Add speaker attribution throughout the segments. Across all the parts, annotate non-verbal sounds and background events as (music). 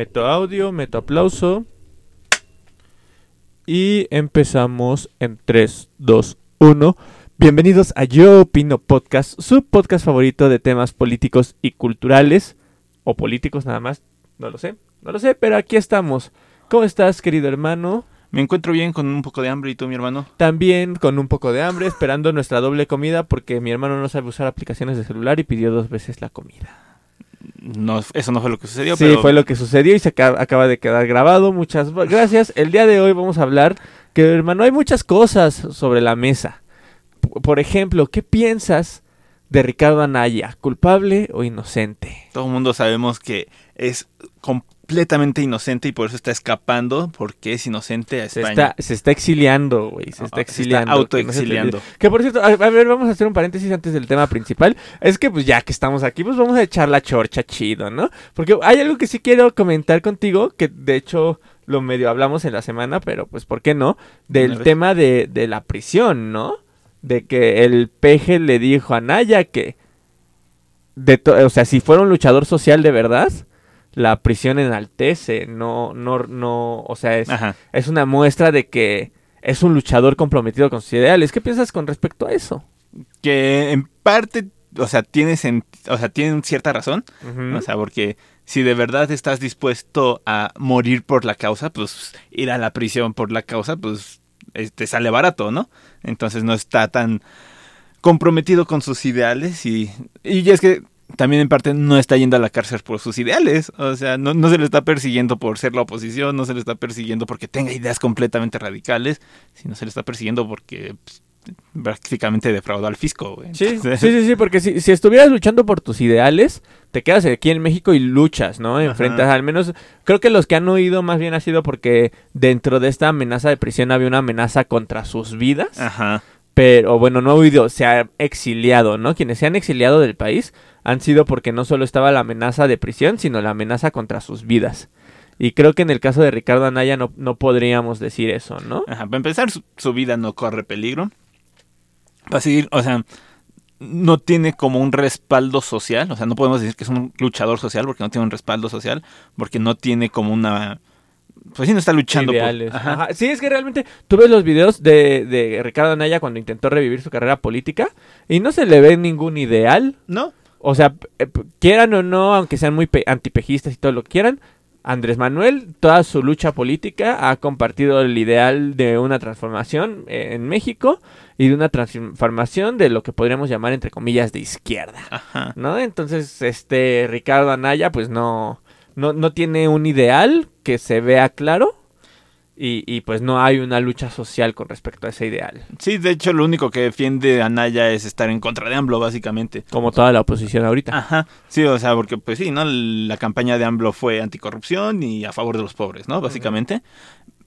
Speaker 1: Meto audio, meto aplauso. Y empezamos en 3, 2, 1. Bienvenidos a Yo Opino Podcast, su podcast favorito de temas políticos y culturales. O políticos nada más, no lo sé, no lo sé, pero aquí estamos. ¿Cómo estás, querido hermano?
Speaker 2: Me encuentro bien con un poco de hambre y tú, mi hermano.
Speaker 1: También con un poco de hambre, esperando nuestra doble comida porque mi hermano no sabe usar aplicaciones de celular y pidió dos veces la comida.
Speaker 2: No, eso no fue lo que sucedió,
Speaker 1: Sí,
Speaker 2: pero
Speaker 1: fue lo que sucedió y se acaba, acaba de quedar grabado. Muchas gracias. El día de hoy vamos a hablar que, hermano, hay muchas cosas sobre la mesa. P- Por ejemplo, ¿qué piensas de Ricardo Anaya? ¿Culpable o inocente?
Speaker 2: todo el mundo sabemos que es completamente inocente y por eso está escapando, porque es inocente a
Speaker 1: Se
Speaker 2: España.
Speaker 1: está, se está exiliando, güey. Se
Speaker 2: Ah,
Speaker 1: está
Speaker 2: se
Speaker 1: exiliando.
Speaker 2: autoexiliando.
Speaker 1: Que, se por cierto, a, a ver, vamos a hacer un paréntesis antes del tema principal. Es que, pues ya que estamos aquí, pues vamos a echar la chorcha chido, ¿no? Porque hay algo que sí quiero comentar contigo, que de hecho lo medio hablamos en la semana, pero pues, ¿por qué no? Del tema de, de la prisión, ¿no? De que el peje le dijo a Naya que. De o sea, si fuera un luchador social de verdad, la prisión enaltece, no, no, no, o sea, es,
Speaker 2: Ajá.
Speaker 1: es una muestra de que es un luchador comprometido con sus ideales. ¿Qué piensas con respecto a eso?
Speaker 2: Que en parte, o sea, tiene, sen- o sea, tiene cierta razón. O sea, porque si de verdad estás dispuesto a morir por la causa, pues ir a la prisión por la causa, pues eh, te sale barato, ¿no? Entonces no está tan comprometido con sus ideales y, y es que también en parte no está yendo a la cárcel por sus ideales, o sea, no, no se le está persiguiendo por ser la oposición, no se le está persiguiendo porque tenga ideas completamente radicales, sino se le está persiguiendo porque pues, prácticamente defraudó al fisco. güey.
Speaker 1: Sí, (laughs) sí, sí, sí, porque si, si estuvieras luchando por tus ideales, te quedas aquí en México y luchas, ¿no? Enfrentas,
Speaker 2: Ajá.
Speaker 1: al menos, creo que los que han huido más bien ha sido porque dentro de esta amenaza de prisión había una amenaza contra sus vidas.
Speaker 2: Ajá.
Speaker 1: Pero bueno, no ha huido, se ha exiliado, ¿no? Quienes se han exiliado del país han sido porque no solo estaba la amenaza de prisión, sino la amenaza contra sus vidas. Y creo que en el caso de Ricardo Anaya no, no podríamos decir eso, ¿no?
Speaker 2: Ajá, para empezar, su, su vida no corre peligro. Para seguir, o sea, no tiene como un respaldo social. O sea, no podemos decir que es un luchador social porque no tiene un respaldo social. Porque no tiene como una. Pues sí, no está luchando
Speaker 1: Ideales.
Speaker 2: por. Ajá.
Speaker 1: Ajá. Sí, es que realmente tú ves los videos de, de Ricardo Anaya cuando intentó revivir su carrera política y no se le ve ningún ideal.
Speaker 2: No.
Speaker 1: O sea, eh, quieran o no, aunque sean muy pe- antipejistas y todo lo que quieran, Andrés Manuel, toda su lucha política ha compartido el ideal de una transformación eh, en México y de una transformación de lo que podríamos llamar entre comillas de izquierda,
Speaker 2: Ajá.
Speaker 1: ¿no? Entonces, este Ricardo Anaya pues no no, no tiene un ideal que se vea claro y, y, pues no hay una lucha social con respecto a ese ideal,
Speaker 2: Sí, de hecho, lo único que defiende a Naya es estar en contra de AMLO, básicamente.
Speaker 1: como toda la oposición ahorita.
Speaker 2: Ajá. Sí, o sea, porque, pues sí, ¿no? La campaña de AMLO fue anticorrupción y a favor de los pobres, ¿no? Básicamente.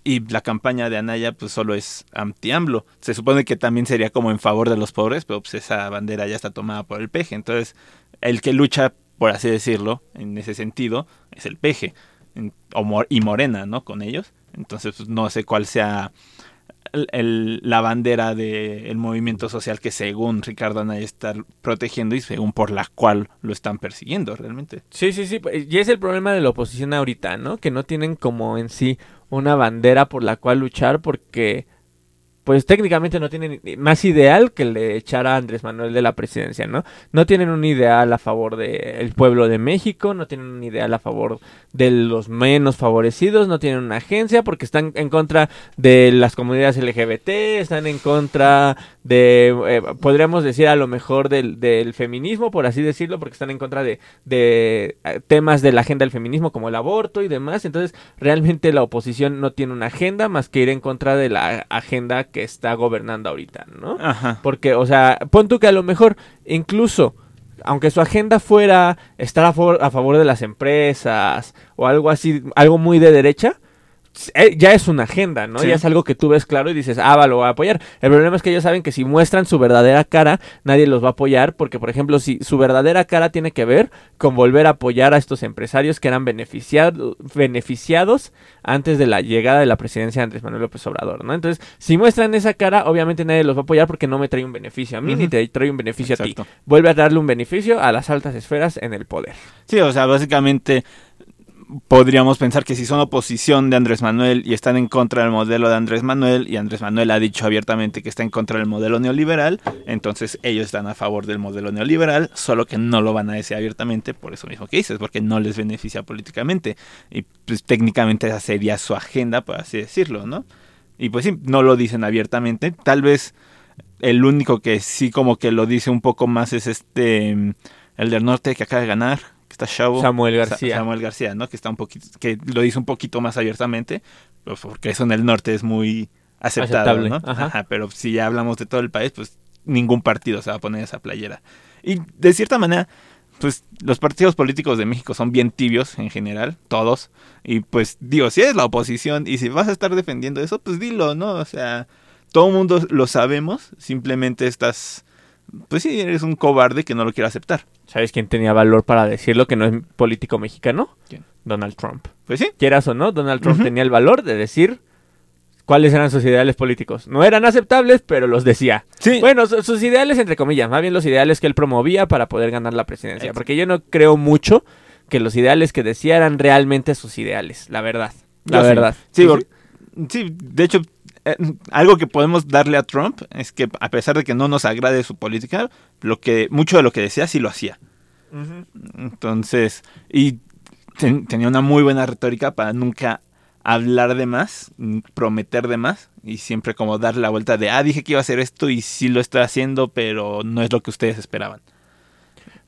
Speaker 2: Y la campaña de Anaya, pues solo es anti-AMLO. Se supone que también sería como en favor de los pobres, pero pues esa bandera ya está tomada por el peje. Entonces, el que lucha, por así decirlo, en ese sentido, es el peje. Y Morena, ¿no? Con ellos. Entonces, pues, no sé cuál sea la bandera del movimiento social que según Ricardo Anaya está protegiendo y según por la cual lo están persiguiendo realmente.
Speaker 1: Sí, sí, sí. pues, Y es el problema de la oposición ahorita, ¿no? Que no tienen como en sí una bandera por la cual luchar porque, pues técnicamente no tienen más ideal que el de echar a Andrés Manuel de la presidencia, ¿no? No tienen un ideal a favor del pueblo de México, no tienen un ideal a favor de los menos favorecidos, no tienen una agencia porque están en contra de las comunidades LGBT, están en contra de, eh, podríamos decir a lo mejor del, del feminismo, por así decirlo, porque están en contra de, de eh, temas de la agenda del feminismo como el aborto y demás. Entonces, realmente la oposición no tiene una agenda más que ir en contra de la agenda que está gobernando ahorita, ¿no?
Speaker 2: Ajá.
Speaker 1: Porque, o sea, pon tú que a lo mejor incluso, aunque su agenda fuera estar a favor, a favor de las empresas o algo así, algo muy de derecha, ya es una agenda, ¿no?
Speaker 2: Sí.
Speaker 1: Ya es algo que tú ves claro y dices, ah, va, lo voy a apoyar. El problema es que ellos saben que si muestran su verdadera cara, nadie los va a apoyar, porque, por ejemplo, si su verdadera cara tiene que ver con volver a apoyar a estos empresarios que eran beneficiado- beneficiados antes de la llegada de la presidencia de Andrés Manuel López Obrador, ¿no? Entonces, si muestran esa cara, obviamente nadie los va a apoyar porque no me trae un beneficio a mí ni te trae un beneficio a ti. Vuelve a darle un beneficio a las altas esferas en el poder.
Speaker 2: Sí, o sea, básicamente podríamos pensar que si son oposición de Andrés Manuel y están en contra del modelo de Andrés Manuel, y Andrés Manuel ha dicho abiertamente que está en contra del modelo neoliberal, entonces ellos están a favor del modelo neoliberal, solo que no lo van a decir abiertamente por eso mismo que dices, porque no les beneficia políticamente. Y pues técnicamente esa sería su agenda, por así decirlo, ¿no? Y pues sí, no lo dicen abiertamente. Tal vez el único que sí como que lo dice un poco más es este, el del norte que acaba de ganar, que está chavo.
Speaker 1: Samuel García.
Speaker 2: Samuel García, ¿no? Que está un poquito, que lo dice un poquito más abiertamente, pues, porque eso en el norte es muy aceptado,
Speaker 1: Aceptable,
Speaker 2: ¿no?
Speaker 1: ajá.
Speaker 2: pero si ya hablamos de todo el país, pues ningún partido se va a poner esa playera. Y de cierta manera, pues los partidos políticos de México son bien tibios en general, todos. Y pues digo, si eres la oposición y si vas a estar defendiendo eso, pues dilo, ¿no? O sea, todo el mundo lo sabemos, simplemente estás, pues sí, eres un cobarde que no lo quiere aceptar.
Speaker 1: ¿Sabes quién tenía valor para decirlo que no es político mexicano?
Speaker 2: ¿Quién?
Speaker 1: Donald Trump.
Speaker 2: Pues sí,
Speaker 1: Quieras o no, Donald Trump tenía el valor de decir cuáles eran sus ideales políticos. No eran aceptables, pero los decía.
Speaker 2: sí.
Speaker 1: Bueno, su- sus ideales, entre comillas, más bien los ideales que él promovía para poder ganar la presidencia.
Speaker 2: Exacto.
Speaker 1: Porque yo no creo mucho que los ideales que decía eran realmente sus ideales, la verdad. La
Speaker 2: Yo sí.
Speaker 1: verdad.
Speaker 2: Sí,
Speaker 1: ¿Tú
Speaker 2: por- sí, de hecho, eh, algo que podemos darle a Trump es que a pesar de que no nos agrade su política, lo que mucho de lo que decía sí lo hacía. Entonces, y ten- tenía una muy buena retórica para nunca hablar de más, prometer de más y siempre como darle la vuelta de, ah, dije que iba a hacer esto y sí lo estoy haciendo, pero no es lo que ustedes esperaban.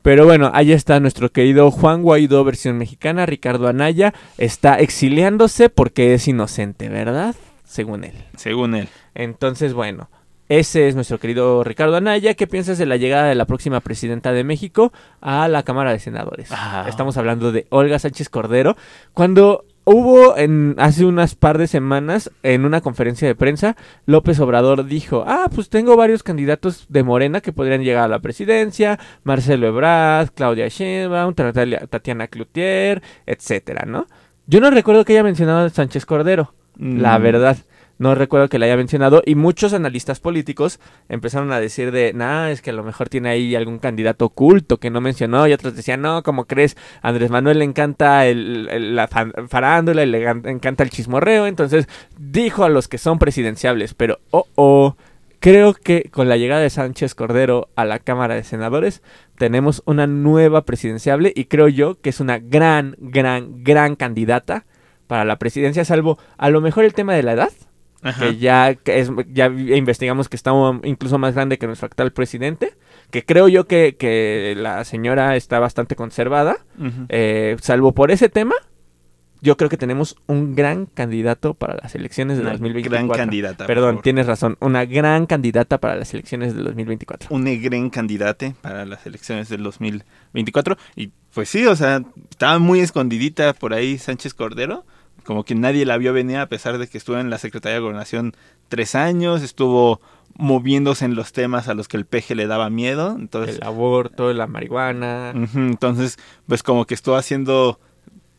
Speaker 1: Pero bueno, ahí está nuestro querido Juan Guaidó, versión mexicana. Ricardo Anaya está exiliándose porque es inocente, ¿verdad? Según él.
Speaker 2: Según él.
Speaker 1: Entonces, bueno, ese es nuestro querido Ricardo Anaya. ¿Qué piensas de la llegada de la próxima presidenta de México a la Cámara de Senadores?
Speaker 2: Ah.
Speaker 1: Estamos hablando de Olga Sánchez Cordero. Cuando hubo en hace unas par de semanas en una conferencia de prensa, López Obrador dijo, ah, pues tengo varios candidatos de Morena que podrían llegar a la presidencia, Marcelo Ebrard, Claudia Sheinbaum, Tatiana Cloutier, etcétera, ¿no? Yo no recuerdo que haya mencionado a Sánchez Cordero, la
Speaker 2: Mm.
Speaker 1: verdad. No recuerdo que la haya mencionado y muchos analistas políticos empezaron a decir de, nah, es que a lo mejor tiene ahí algún candidato oculto que no mencionó y otros decían, no, como crees? A Andrés Manuel le encanta el, el- la farándula y le encanta el chismorreo, entonces dijo a los que son presidenciables, pero oh, oh, creo que con la llegada de Sánchez Cordero a la Cámara de Senadores tenemos una nueva presidenciable y creo yo que es una gran, gran, gran candidata para la presidencia, salvo a lo mejor el tema de la edad
Speaker 2: Ajá.
Speaker 1: que ya es ya investigamos que está incluso más grande que nuestro actual presidente, que creo yo que, que la señora está bastante conservada, eh, salvo por ese tema, yo creo que tenemos un gran candidato para las elecciones de
Speaker 2: Una
Speaker 1: 2024.
Speaker 2: gran candidata.
Speaker 1: Perdón, tienes razón, una gran candidata para las elecciones del 2024.
Speaker 2: un gran candidate para las elecciones del 2024. Y pues sí, o sea, estaba muy escondidita por ahí Sánchez Cordero. Como que nadie la vio venir a pesar de que estuvo en la Secretaría de Gobernación tres años, estuvo moviéndose en los temas a los que el peje le daba miedo. Entonces,
Speaker 1: El aborto, la marihuana.
Speaker 2: entonces pues como que estuvo haciendo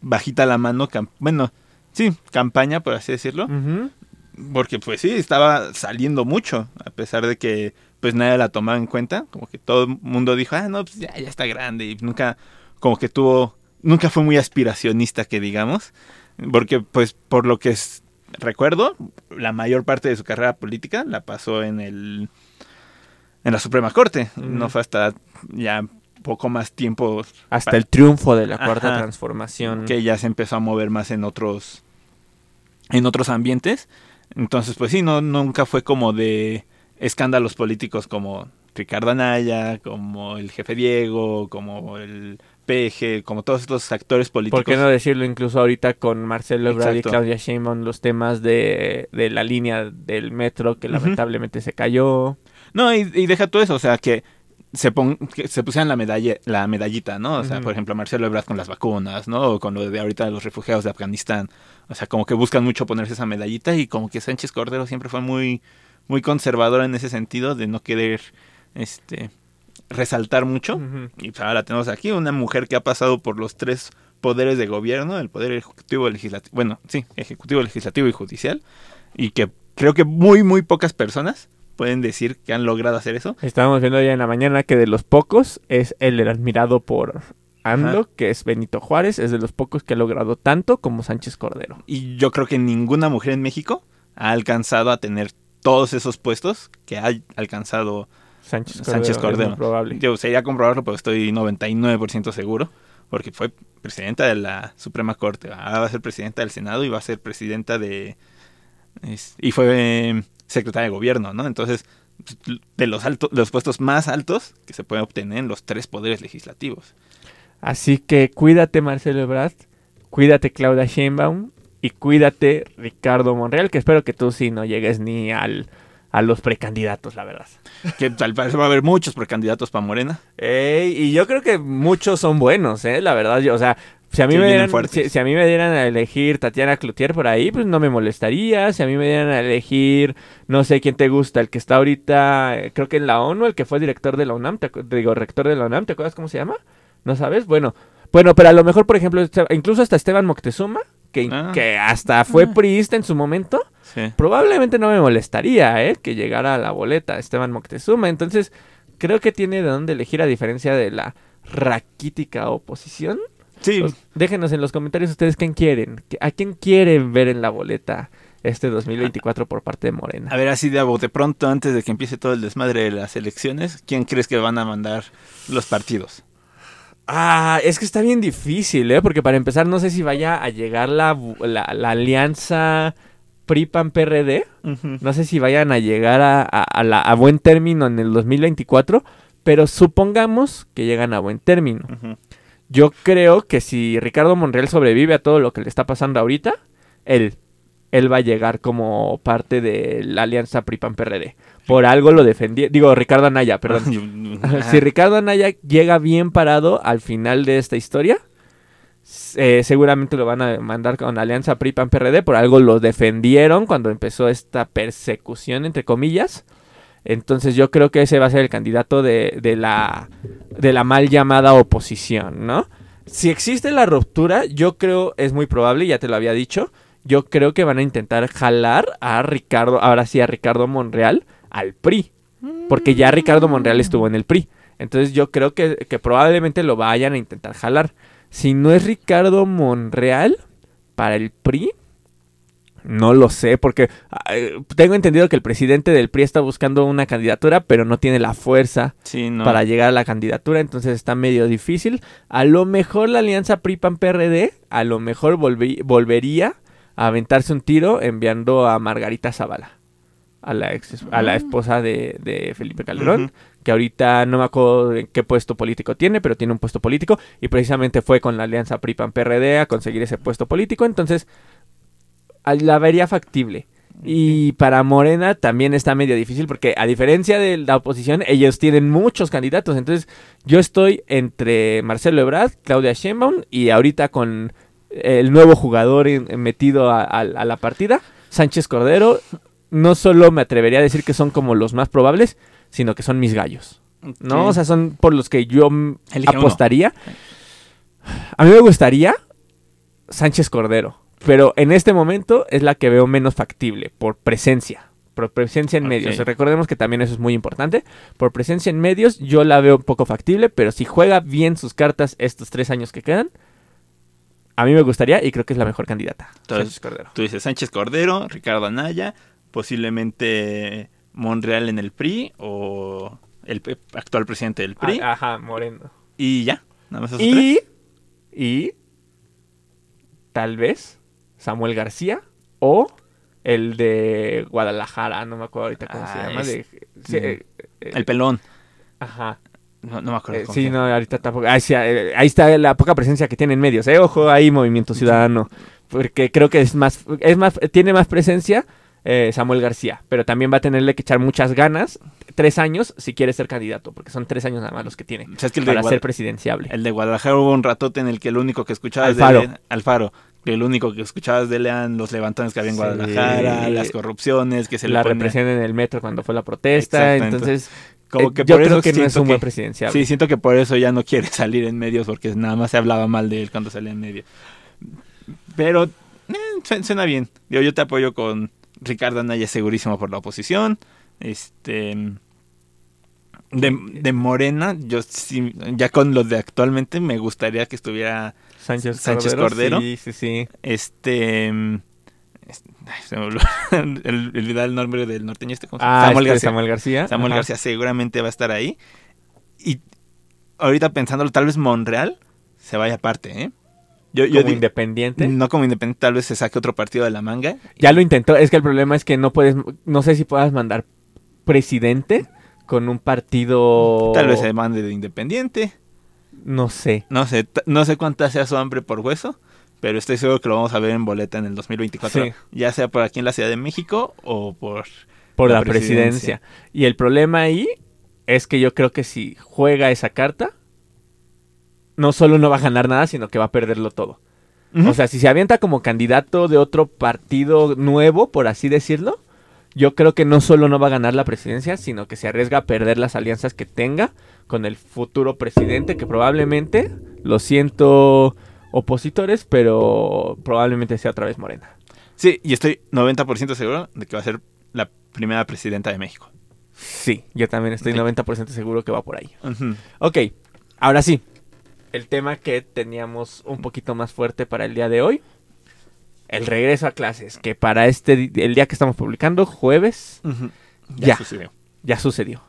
Speaker 2: bajita la mano, bueno, sí, campaña, por así decirlo. Porque pues sí, estaba saliendo mucho, a pesar de que pues nadie la tomaba en cuenta, como que todo el mundo dijo, ah, no, pues ya, ya está grande y nunca, como que tuvo, nunca fue muy aspiracionista que digamos, porque pues por lo que es, recuerdo, la mayor parte de su carrera política la pasó en el, en la Suprema Corte, no fue hasta ya poco más tiempo
Speaker 1: Hasta el triunfo de la cuarta
Speaker 2: Ajá.
Speaker 1: transformación.
Speaker 2: que ya se empezó a mover más en otros en otros ambientes entonces pues sí no nunca fue como de escándalos políticos como Ricardo Anaya como el jefe Diego como el PG como todos estos actores políticos
Speaker 1: ¿Por qué no decirlo incluso ahorita con Marcelo Ebrard y. Claudia Sheinbaum los temas de, de la línea del metro que lamentablemente se cayó?
Speaker 2: No, y, y deja todo eso, o sea, que se, pon- que se pusieran la medalla, la medallita, ¿no? O sea, por ejemplo, Marcelo Ebrard con las vacunas, ¿no? O con lo de ahorita de los refugiados de Afganistán. O sea, como que buscan mucho ponerse esa medallita y como que Sánchez Cordero siempre fue muy, muy conservador en ese sentido de no querer, este, resaltar mucho. Y pues ahora la tenemos aquí, una mujer que ha pasado por los tres poderes de gobierno, el poder ejecutivo, legislativo, bueno, sí, ejecutivo, legislativo y judicial, y que creo que muy, muy pocas personas pueden decir que han logrado hacer eso.
Speaker 1: Estábamos viendo ya en la mañana que de los pocos es el admirado por AMLO, que es Benito Juárez, es de los pocos que ha logrado tanto como Sánchez Cordero.
Speaker 2: Y yo creo que ninguna mujer en México ha alcanzado a tener todos esos puestos que ha alcanzado
Speaker 1: Sánchez Cordero.
Speaker 2: Sánchez
Speaker 1: es
Speaker 2: Cordero.
Speaker 1: muy probable.
Speaker 2: Yo sería comprobarlo, pero estoy 99% seguro. Porque fue presidenta de la Suprema Corte. Ahora va a ser presidenta del Senado y va a ser presidenta de. es- y fue eh, secretaria de gobierno, ¿no? Entonces, de los, altos, de los puestos más altos que se pueden obtener en los tres poderes legislativos.
Speaker 1: Así que cuídate Marcelo Ebrard, cuídate Claudia Sheinbaum y cuídate Ricardo Monreal, que espero que tú sí no llegues ni al, a los precandidatos, la verdad. (laughs)
Speaker 2: Que al parecer va a haber muchos precandidatos para Morena.
Speaker 1: Ey, y yo creo que muchos son buenos, ¿eh? La verdad, yo, o sea, si a mí,
Speaker 2: Sí,
Speaker 1: me dieran, si, si a mí me dieran a elegir Tatiana Cloutier por ahí, pues no me molestaría. Si a mí me dieran a elegir, no sé quién te gusta, el que está ahorita, eh, creo que en la ONU, el que fue director de la UNAM, te digo, rector de la UNAM, ¿te acuerdas cómo se llama? ¿No sabes? Bueno, bueno, pero a lo mejor, por ejemplo, este- incluso hasta Esteban Moctezuma, que,
Speaker 2: Ah.
Speaker 1: que hasta fue
Speaker 2: Ah.
Speaker 1: priista en su momento,
Speaker 2: Sí.
Speaker 1: probablemente no me molestaría, ¿eh? Que llegara a la boleta Esteban Moctezuma. Entonces, creo que tiene de dónde elegir a diferencia de la raquítica oposición.
Speaker 2: Sí,
Speaker 1: Pues, déjenos en los comentarios ustedes quién quieren. ¿A quién quieren ver en la boleta este 2024 por parte de Morena?
Speaker 2: a ver, así de a bote pronto, antes de que empiece todo el desmadre de las elecciones, ¿quién crees que van a mandar los partidos?
Speaker 1: Ah, es que está bien difícil, ¿eh? Porque para empezar, no sé si vaya a llegar la, la, la alianza PRI-PAN-PRD. No sé si vayan a llegar a, a- a la- a buen término en el 2024, pero supongamos que llegan a buen término. Yo creo que si Ricardo Monreal sobrevive a todo lo que le está pasando ahorita, él, él va a llegar como parte de la alianza PRI-PAN-PRD. Por algo lo defendí, digo Ricardo Anaya, perdón. (laughs) Si Ricardo Anaya llega bien parado al final de esta historia, eh, seguramente lo van a mandar con Alianza PRI-PAN-PRD. Por algo lo defendieron cuando empezó esta persecución, entre comillas. Entonces yo creo que ese va a ser el candidato de, de la, de la mal llamada oposición, ¿no? Si existe la ruptura, yo creo, es muy probable, ya te lo había dicho, yo creo que van a intentar jalar a Ricardo, ahora sí a Ricardo Monreal, al PRI. Porque ya Ricardo Monreal estuvo en el PRI. Entonces yo creo que, que probablemente lo vayan a intentar jalar. Si no es Ricardo Monreal para el PRI, no lo sé, porque eh, tengo entendido que el presidente del PRI está buscando una candidatura, pero no tiene la fuerza
Speaker 2: Sí, no.
Speaker 1: para llegar a la candidatura, entonces está medio difícil. A lo mejor la alianza PRI-PAN-PRD, a lo mejor volvi- volvería a aventarse un tiro enviando a Margarita Zavala, a la, ex- a la esposa de, de Felipe Calderón, que ahorita no me acuerdo en qué puesto político tiene, pero tiene un puesto político, y precisamente fue con la alianza PRI-PAN-PRD a conseguir ese puesto político, entonces la vería factible. Y para Morena también está medio difícil porque a diferencia de la oposición, ellos tienen muchos candidatos. Entonces yo estoy entre Marcelo Ebrard, Claudia Sheinbaum y ahorita con el nuevo jugador metido a, a- a la partida, Sánchez Cordero. No solo me atrevería a decir que son como los más probables, sino que son mis gallos. ¿No?
Speaker 2: Sí.
Speaker 1: O sea, son por los que yo
Speaker 2: uno.
Speaker 1: apostaría. A mí me gustaría Sánchez Cordero. Pero en este momento es la que veo menos factible por presencia. Por presencia en medios. Recordemos que también eso es muy importante. Por presencia en medios yo la veo un poco factible. Pero si juega bien sus cartas estos tres años que quedan, a mí me gustaría y creo que es la mejor candidata.
Speaker 2: Entonces,
Speaker 1: Sánchez Cordero.
Speaker 2: Tú dices Sánchez Cordero, Ricardo Anaya, posiblemente Monreal en el PRI o el actual presidente del PRI.
Speaker 1: Ah, Ajá, Moreno.
Speaker 2: Y ya, nada más esos tres.
Speaker 1: Y, y tal vez Samuel García o el de Guadalajara, no me acuerdo ahorita cómo se
Speaker 2: Ah,
Speaker 1: llama.
Speaker 2: es-
Speaker 1: de- sí,
Speaker 2: mm,
Speaker 1: eh, eh,
Speaker 2: El pelón.
Speaker 1: Ajá.
Speaker 2: No, no me acuerdo.
Speaker 1: Eh, sí,
Speaker 2: se
Speaker 1: no,
Speaker 2: llama.
Speaker 1: ahorita tampoco. Ahí, sí, eh, ahí está la poca presencia que tiene en medios. Eh, ojo, ahí Movimiento Ciudadano. Porque creo que es más, es más, tiene más presencia eh, Samuel García. Pero también va a tenerle que echar muchas ganas. Tres años si quiere ser candidato. Porque son tres años nada más los que tiene.
Speaker 2: O sea, es que el de,
Speaker 1: Para ser presidenciable.
Speaker 2: el de Guadalajara hubo un ratote en el que el único que escuchabas
Speaker 1: Alfaro.
Speaker 2: de Alfaro, el único que escuchabas de él eran los levantones que había en
Speaker 1: Sí.
Speaker 2: Guadalajara, las corrupciones que se
Speaker 1: la
Speaker 2: le
Speaker 1: represión en el metro cuando fue la protesta. Entonces,
Speaker 2: Como
Speaker 1: eh,
Speaker 2: que
Speaker 1: yo creo que no es un buen presidenciable.
Speaker 2: Sí, siento que por eso ya no quiere (laughs) salir en medios porque nada más se hablaba mal de él cuando salía en medios. Pero eh, su- suena bien. Yo, yo te apoyo con Ricardo Anaya segurísimo por la oposición. Este De, de Morena, yo sí, ya con lo de actualmente, me gustaría que estuviera
Speaker 1: Sánchez,
Speaker 2: Sánchez Cordero.
Speaker 1: Sí, sí, sí.
Speaker 2: este. ay, se me (laughs) el, el, el nombre del norteño este. ¿cómo
Speaker 1: Ah?
Speaker 2: Samuel
Speaker 1: este,
Speaker 2: García.
Speaker 1: Samuel García.
Speaker 2: Samuel
Speaker 1: Ajá.
Speaker 2: García seguramente va a estar ahí. Y ahorita pensándolo, tal vez Monreal se vaya aparte, ¿eh? Yo, yo
Speaker 1: Como
Speaker 2: digo-
Speaker 1: independiente.
Speaker 2: no como independiente, tal vez se saque otro partido de la manga.
Speaker 1: Ya lo intentó. Es que el problema es que no puedes. No sé si puedas mandar presidente con un partido.
Speaker 2: Tal vez se mande de independiente.
Speaker 1: No sé.
Speaker 2: No sé, no sé cuánta sea su hambre por hueso, pero estoy seguro que lo vamos a ver en boleta en el 2024.
Speaker 1: Sí.
Speaker 2: Ya sea por aquí en la Ciudad de México o por...
Speaker 1: Por
Speaker 2: La
Speaker 1: la, presidencia. Y el problema ahí es que yo creo que si juega esa carta, no solo no va a ganar nada, sino que va a perderlo todo. O sea, si se avienta como candidato de otro partido nuevo, por así decirlo, yo creo que no solo no va a ganar la presidencia, sino que se arriesga a perder las alianzas que tenga con el futuro presidente, que probablemente, lo siento opositores, pero probablemente sea otra vez Morena.
Speaker 2: Sí, y estoy 90% seguro de que va a ser la primera presidenta de México.
Speaker 1: Sí, yo también estoy
Speaker 2: Sí.
Speaker 1: 90% seguro que va por ahí. Ok, ahora sí. El tema que teníamos un poquito más fuerte para el día de hoy. El regreso a clases, que para este el día que estamos publicando, jueves. Ya.
Speaker 2: Ya sucedió.
Speaker 1: ya sucedió.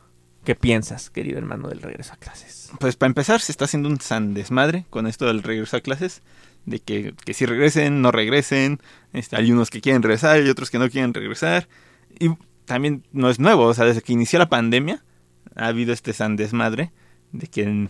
Speaker 1: ¿Qué piensas, querido hermano, del regreso a clases?
Speaker 2: Pues para empezar, se está haciendo un san desmadre con esto del regreso a clases. De que, que si regresen, no regresen. Este, hay unos que quieren regresar y otros que no quieren regresar. Y también no es nuevo, o sea, desde que inició la pandemia ha habido este san desmadre de que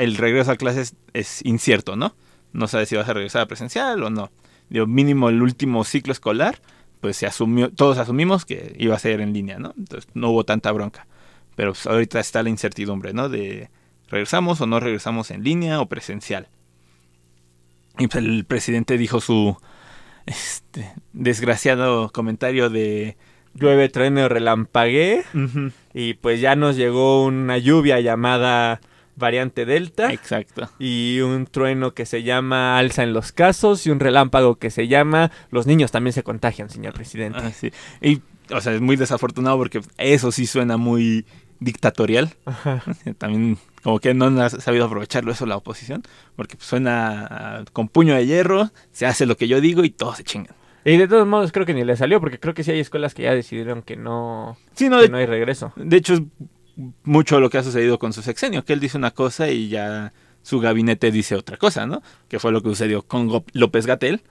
Speaker 2: el regreso a clases es incierto, ¿no? No sabes si vas a regresar a presencial o no. Digo, mínimo el último ciclo escolar, pues se asumió, todos asumimos que iba a ser en línea, ¿no? Entonces no hubo tanta bronca. Pero pues, ahorita está la incertidumbre, ¿no? De regresamos o no regresamos en línea o presencial. Y pues el presidente dijo su este, desgraciado comentario de...
Speaker 1: Llueve, trueno, relampagué. Y pues ya nos llegó una lluvia llamada variante Delta.
Speaker 2: Exacto.
Speaker 1: Y un trueno que se llama alza en los casos. Y un relámpago que se llama los niños también se contagian, señor presidente.
Speaker 2: Ah, sí. Y, o sea, es muy desafortunado porque eso sí suena muy dictatorial.
Speaker 1: Ajá. (laughs)
Speaker 2: También como que no ha sabido aprovecharlo eso la oposición. Porque pues, suena con puño de hierro, se hace lo que yo digo y todos se chingan.
Speaker 1: Y de todos modos creo que ni le salió. Porque creo que sí hay escuelas que ya decidieron que no,
Speaker 2: Sí, no,
Speaker 1: que
Speaker 2: de,
Speaker 1: no hay regreso.
Speaker 2: de hecho mucho lo que ha sucedido con su sexenio, que él dice una cosa y ya su gabinete dice otra cosa, ¿no? Que fue lo que sucedió con López Gatel,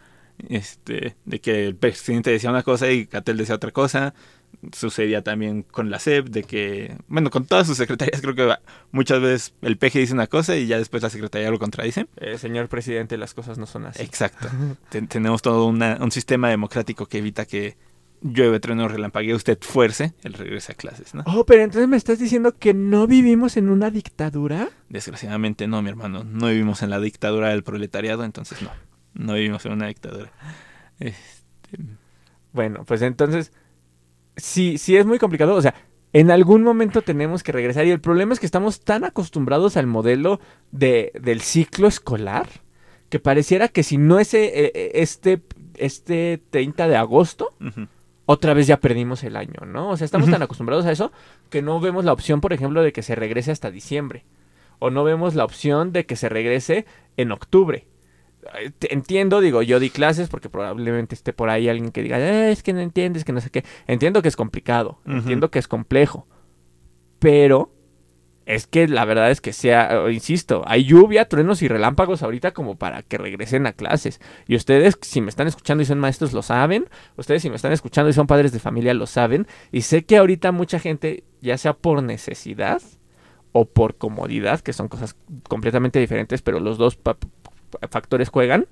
Speaker 2: este, de que el presidente decía una cosa y Gatel decía otra cosa. Sucedía también con la SEP, de que, bueno, con todas sus secretarías creo que muchas veces el PG dice una cosa y ya después la secretaría lo contradice.
Speaker 1: Eh, señor presidente, las cosas no son así.
Speaker 2: Exacto. (laughs) Ten- tenemos todo una- un sistema democrático que evita que llueve, trueno, relampaguee, usted fuerce el regreso a clases, ¿no?
Speaker 1: Oh, pero entonces me estás diciendo que no vivimos en una dictadura.
Speaker 2: Desgraciadamente no, mi hermano. No vivimos en la dictadura del proletariado, entonces no. No vivimos en una dictadura. Este,
Speaker 1: Bueno, pues entonces, sí, sí es muy complicado. O sea, en algún momento tenemos que regresar. Y el problema es que estamos tan acostumbrados al modelo de, del ciclo escolar que pareciera que si no es eh, eh, este, este 30 de agosto,
Speaker 2: ujú.
Speaker 1: Otra vez ya perdimos el año, ¿no? O sea, estamos tan acostumbrados a eso que no vemos la opción, por ejemplo, de que se regrese hasta diciembre. O no vemos la opción de que se regrese en octubre. Entiendo, digo, yo di clases porque probablemente esté por ahí alguien que diga, "Eh, es que no entiendes, que no sé qué. Entiendo que es complicado, entiendo que es complejo. Pero es que la verdad es que sea, eh, insisto, hay lluvia, truenos y relámpagos ahorita como para que regresen a clases. Y ustedes, si me están escuchando y son maestros, lo saben. Ustedes, si me están escuchando y son padres de familia, lo saben. Y sé que ahorita mucha gente, ya sea por necesidad o por comodidad, que son cosas completamente diferentes, pero los dos factores juegan.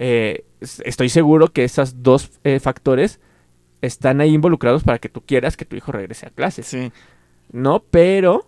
Speaker 1: eh, es- estoy seguro que esos dos eh, factores están ahí involucrados para que tú quieras que tu hijo regrese a clases.
Speaker 2: Sí.
Speaker 1: No, pero.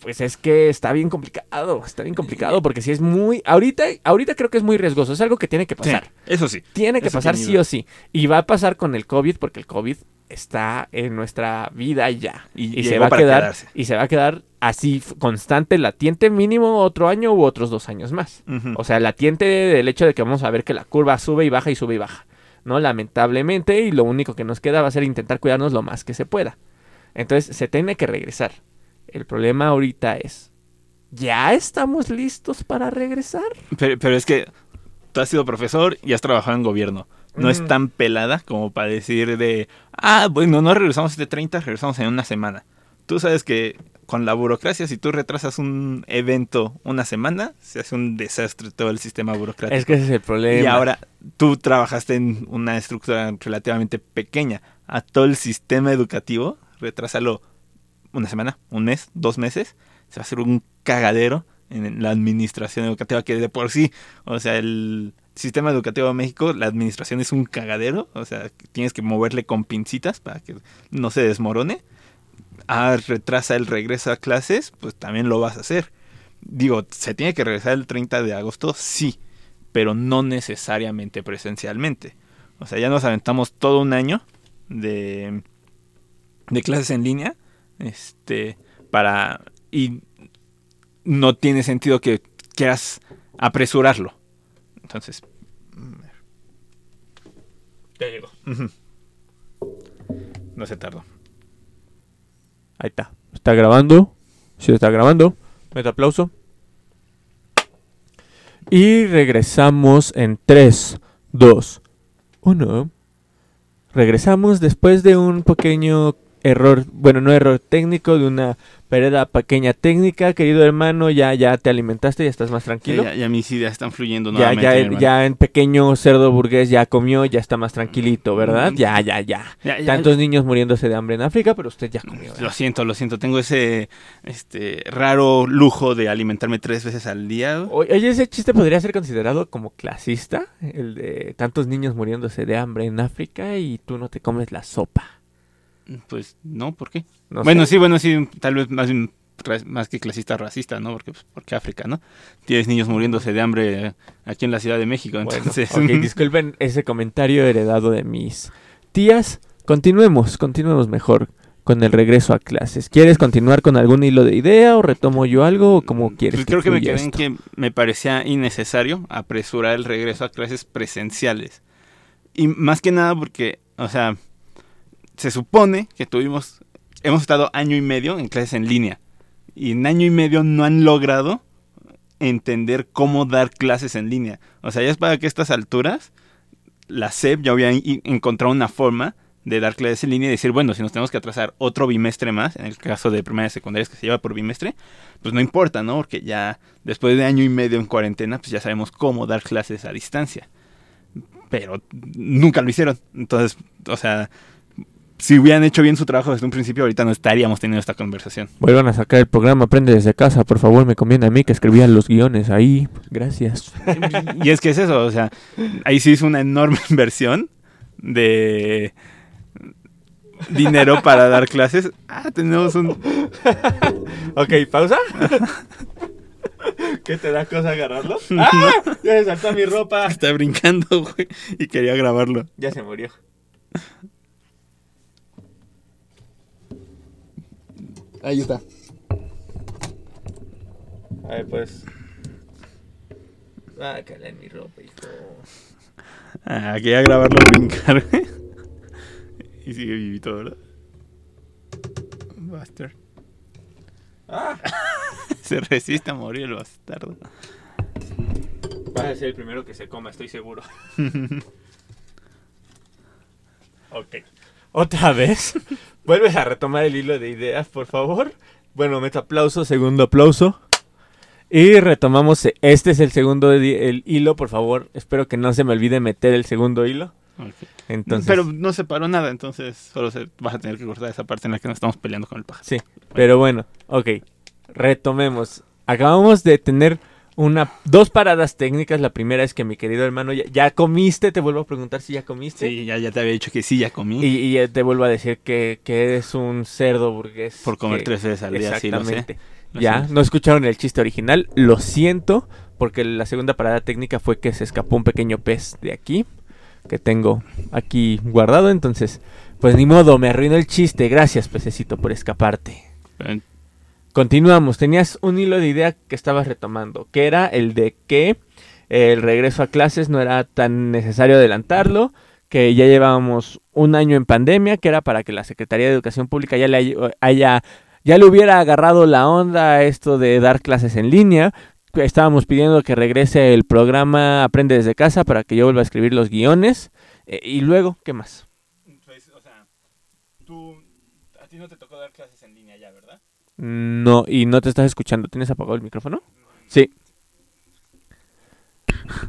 Speaker 1: Pues es que está bien complicado. Está bien complicado. Porque si es muy. Ahorita, ahorita creo que es muy riesgoso. Es algo que tiene que
Speaker 2: Sí,
Speaker 1: pasar.
Speaker 2: eso sí.
Speaker 1: Tiene que
Speaker 2: Eso
Speaker 1: pasar sí o sí. Y va a pasar con el COVID, porque el COVID está en nuestra vida ya.
Speaker 2: Y,
Speaker 1: Y, se va a quedar.
Speaker 2: quedarse.
Speaker 1: Y se va a quedar así constante, latiente, mínimo otro año u otros dos años más. O sea, latiente del hecho de que vamos a ver que la curva sube y baja y sube y baja. ¿No? Lamentablemente, y lo único que nos queda va a ser intentar cuidarnos lo más que se pueda. Entonces se tiene que regresar. El problema ahorita es, ¿ya estamos listos para regresar?
Speaker 2: Pero, pero es que tú has sido profesor y has trabajado en gobierno. No es tan pelada como para decir de, ah, bueno, no regresamos de 30, regresamos en una semana. Tú sabes que con la burocracia, si tú retrasas un evento una semana, se hace un desastre todo el sistema burocrático.
Speaker 1: Es que ese es el problema.
Speaker 2: Y ahora tú trabajaste en una estructura relativamente pequeña. A todo el sistema educativo, retrásalo una semana, un mes, dos meses, se va a hacer un cagadero en la administración educativa que de por sí, o sea, el sistema educativo de México, la administración es un cagadero, o sea, tienes que moverle con pincitas para que no se desmorone. Ah, retrasa el regreso a clases, pues también lo vas a hacer. Digo, ¿se tiene que regresar el 30 de agosto? Sí, pero no necesariamente presencialmente. O sea, ya nos aventamos todo un año de, de clases en línea. Este. Para. Y no tiene sentido que quieras apresurarlo. Entonces.
Speaker 1: Ya llegó.
Speaker 2: No se tardó.
Speaker 1: Ahí está. Está grabando. Sí, está grabando. Mete aplauso. Y regresamos en 3, 2, 1. Regresamos después de un pequeño error, bueno, no error técnico, de una pérdida pequeña técnica. Querido hermano, ya, ya te alimentaste, ya estás más tranquilo.
Speaker 2: Ya, ya mis ideas están fluyendo
Speaker 1: Ya,
Speaker 2: nuevamente.
Speaker 1: ya,
Speaker 2: hermano.
Speaker 1: ya en pequeño cerdo burgués ya comió, ya está más tranquilito, ¿verdad? Ya, ya, ya.
Speaker 2: Ya, ya,
Speaker 1: Tantos niños muriéndose de hambre en África, pero usted ya comió.
Speaker 2: Lo siento, lo siento. Tengo ese este raro lujo de alimentarme tres veces al día.
Speaker 1: Oye, ese chiste podría ser considerado como clasista, el de tantos niños muriéndose de hambre en África y tú no te comes la sopa.
Speaker 2: Pues no, ¿por qué?
Speaker 1: No
Speaker 2: bueno,
Speaker 1: sé.
Speaker 2: sí, bueno, sí, tal vez más, más que clasista racista, ¿no? Porque, pues, porque África, ¿no? Tienes niños muriéndose de hambre aquí en la Ciudad de México,
Speaker 1: Bueno,
Speaker 2: entonces...
Speaker 1: ok, (laughs) disculpen ese comentario heredado de mis tías. Continuemos, continuemos mejor con el regreso a clases. ¿Quieres continuar con algún hilo de idea o retomo yo algo o cómo quieres?
Speaker 2: Pues creo que me
Speaker 1: fluya
Speaker 2: quedé en que me parecía innecesario apresurar el regreso a clases presenciales. Y más que nada porque, o sea, se supone que tuvimos, hemos estado año y medio en clases en línea. Y en año y medio no han logrado entender cómo dar clases en línea. O sea, ya es para que a estas alturas la SEP ya había encontrado una forma de dar clases en línea y decir, bueno, si nos tenemos que atrasar otro bimestre más, en el caso de primaria y secundaria que se lleva por bimestre, pues no importa, ¿no? Porque ya después de año y medio en cuarentena, pues ya sabemos cómo dar clases a distancia. Pero nunca lo hicieron. Entonces, o sea, si hubieran hecho bien su trabajo desde un principio, ahorita no estaríamos teniendo esta conversación.
Speaker 1: Vuelvan a sacar el programa, aprende desde casa, por favor, me conviene a mí que escribía los guiones ahí. Gracias. (laughs)
Speaker 2: y es que es eso, o sea, ahí sí hizo una enorme (laughs) inversión de dinero para dar clases. Ah, tenemos un... (laughs)
Speaker 1: Ok, pausa. ¿Qué te da cosa agarrarlo? ¡Ah! Ya se saltó mi ropa.
Speaker 2: Está brincando, güey, y quería grabarlo.
Speaker 1: Ya se murió.
Speaker 2: Ahí está.
Speaker 1: A ver, pues. Ah, en mi ropa, hijo.
Speaker 2: Ah, quería grabarlo brincar. Y sigue vivito, ¿verdad? Bastard.
Speaker 1: Ah, (laughs)
Speaker 2: Se resiste a morir el bastardo.
Speaker 1: vas a ser el primero que se coma, estoy seguro. (laughs) ok. Otra vez. (laughs) Vuelves a retomar el hilo de ideas, por favor. Bueno, meto aplauso, segundo aplauso. Y retomamos. Este es el segundo el hilo, por favor. Espero que no se me olvide meter el segundo hilo.
Speaker 2: Ok.
Speaker 1: Entonces,
Speaker 2: Pero no se paró nada, entonces solo se, vas a tener que cortar esa parte en la que nos estamos peleando con el pájaro.
Speaker 1: Sí, pero bueno, ok. Retomemos. Acabamos de tener una dos paradas técnicas. La primera es que mi querido hermano, ¿ya, ya comiste? Te vuelvo a preguntar si ya comiste.
Speaker 2: Sí, ya, ya te había dicho que sí, ya comí.
Speaker 1: Y, y ya te vuelvo a decir que, que eres un cerdo burgués.
Speaker 2: por comer
Speaker 1: que-
Speaker 2: tres veces al día, sí lo sé.
Speaker 1: Exactamente.
Speaker 2: Lo
Speaker 1: Ya,
Speaker 2: sé.
Speaker 1: no escucharon el chiste original. Lo siento, porque la segunda parada técnica fue que se escapó un pequeño pez de aquí, que tengo aquí guardado. Entonces, pues ni modo, me arruinó el chiste. Gracias, pececito, por escaparte. Continuamos. Tenías un hilo de idea que estabas retomando, que era el de que el regreso a clases no era tan necesario adelantarlo, que ya llevábamos un año en pandemia, que era para que la Secretaría de Educación Pública ya le haya, ya le hubiera agarrado la onda a esto de dar clases en línea. Estábamos pidiendo que regrese el programa Aprende desde casa para que yo vuelva a escribir los guiones. Eh, y luego, ¿qué más?
Speaker 2: Pues, o sea, tú, a ti no te tocó dar clases en línea ya, ¿verdad?
Speaker 1: No, y no te estás escuchando. ¿Tienes apagado el micrófono? Sí.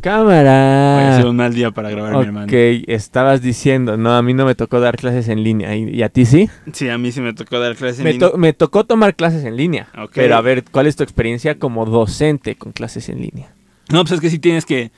Speaker 1: Cámara.
Speaker 2: Va a ser un mal día para grabar, mi hermano.
Speaker 1: Ok, estabas diciendo, no, a mí no me tocó dar clases en línea. ¿Y, a ti sí?
Speaker 2: Sí, a mí sí me tocó dar clases en
Speaker 1: me
Speaker 2: línea.
Speaker 1: me tocó tomar clases en línea. Pero a ver, ¿cuál es tu experiencia como docente con clases en línea?
Speaker 2: No, pues es que sí tienes que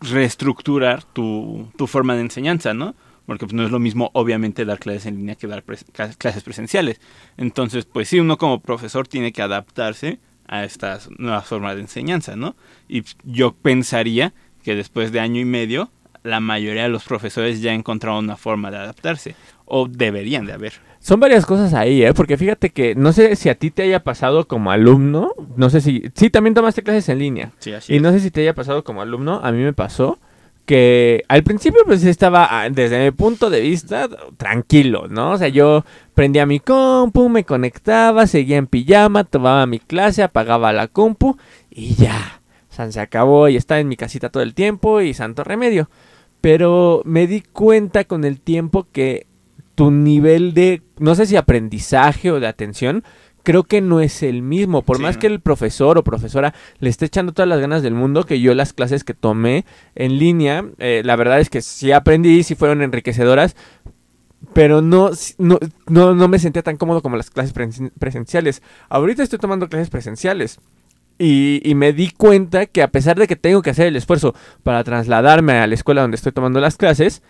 Speaker 2: reestructurar tu, tu forma de enseñanza, ¿no? Porque pues, no es lo mismo, obviamente, dar clases en línea que dar clases presenciales. Entonces, pues sí, uno como profesor tiene que adaptarse a estas nuevas formas de enseñanza, ¿no? Y yo pensaría que después de año y medio, la mayoría de los profesores ya encontraron una forma de adaptarse, o deberían de haber.
Speaker 1: Son varias cosas ahí, ¿eh? Porque fíjate que no sé si a ti te haya pasado como alumno, no sé si... Sí, también tomaste clases en línea.
Speaker 2: Sí, así
Speaker 1: y no sé si te haya pasado como alumno, a mí me pasó que al principio pues estaba ah, desde mi punto de vista tranquilo, ¿no? O sea, yo prendía mi compu, me conectaba, seguía en pijama, tomaba mi clase, apagaba la compu y ya. O sea, se acabó y estaba en mi casita todo el tiempo y santo remedio. Pero me di cuenta con el tiempo que tu nivel de, no sé si aprendizaje o de atención, creo que no es el mismo. Por más que el profesor o profesora le esté echando todas las ganas del mundo, que yo las clases que tomé en línea, eh, la verdad es que sí aprendí, sí fueron enriquecedoras, pero no, no, no, me sentía tan cómodo como las clases presenciales. Ahorita estoy tomando clases presenciales. Y, y, me di cuenta que a pesar de que tengo que hacer el esfuerzo para trasladarme a la escuela donde estoy tomando las clases,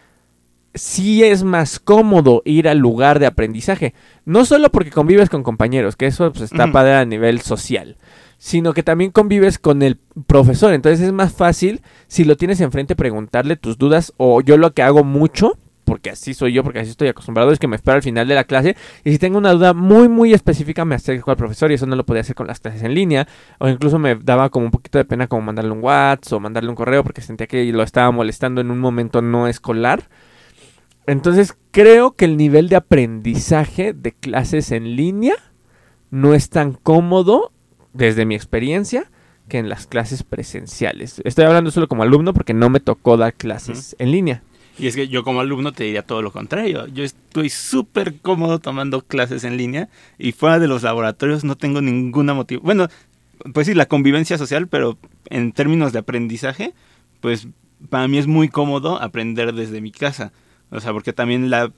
Speaker 1: sí es más cómodo ir al lugar de aprendizaje. No solo porque convives con compañeros, que eso pues, está padre a nivel social, sino que también convives con el profesor. Entonces es más fácil si lo tienes enfrente preguntarle tus dudas o yo lo que hago mucho porque así soy yo, porque así estoy acostumbrado, es que me espero al final de la clase y si tengo una duda muy muy específica me acerco al profesor y eso no lo podía hacer con las clases en línea o incluso me daba como un poquito de pena como mandarle un WhatsApp o mandarle un correo porque sentía que lo estaba molestando en un momento no escolar. Entonces creo que el nivel de aprendizaje de clases en línea no es tan cómodo desde mi experiencia que en las clases presenciales. Estoy hablando solo como alumno porque no me tocó dar clases en línea.
Speaker 2: Y es que yo como alumno te diría todo lo contrario. Yo estoy súper cómodo tomando clases en línea y fuera de los laboratorios no tengo ninguna motivo. Bueno, pues sí, la convivencia social, pero en términos de aprendizaje, pues para mí es muy cómodo aprender desde mi casa. O sea, porque también la,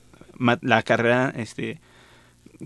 Speaker 2: la carrera, este,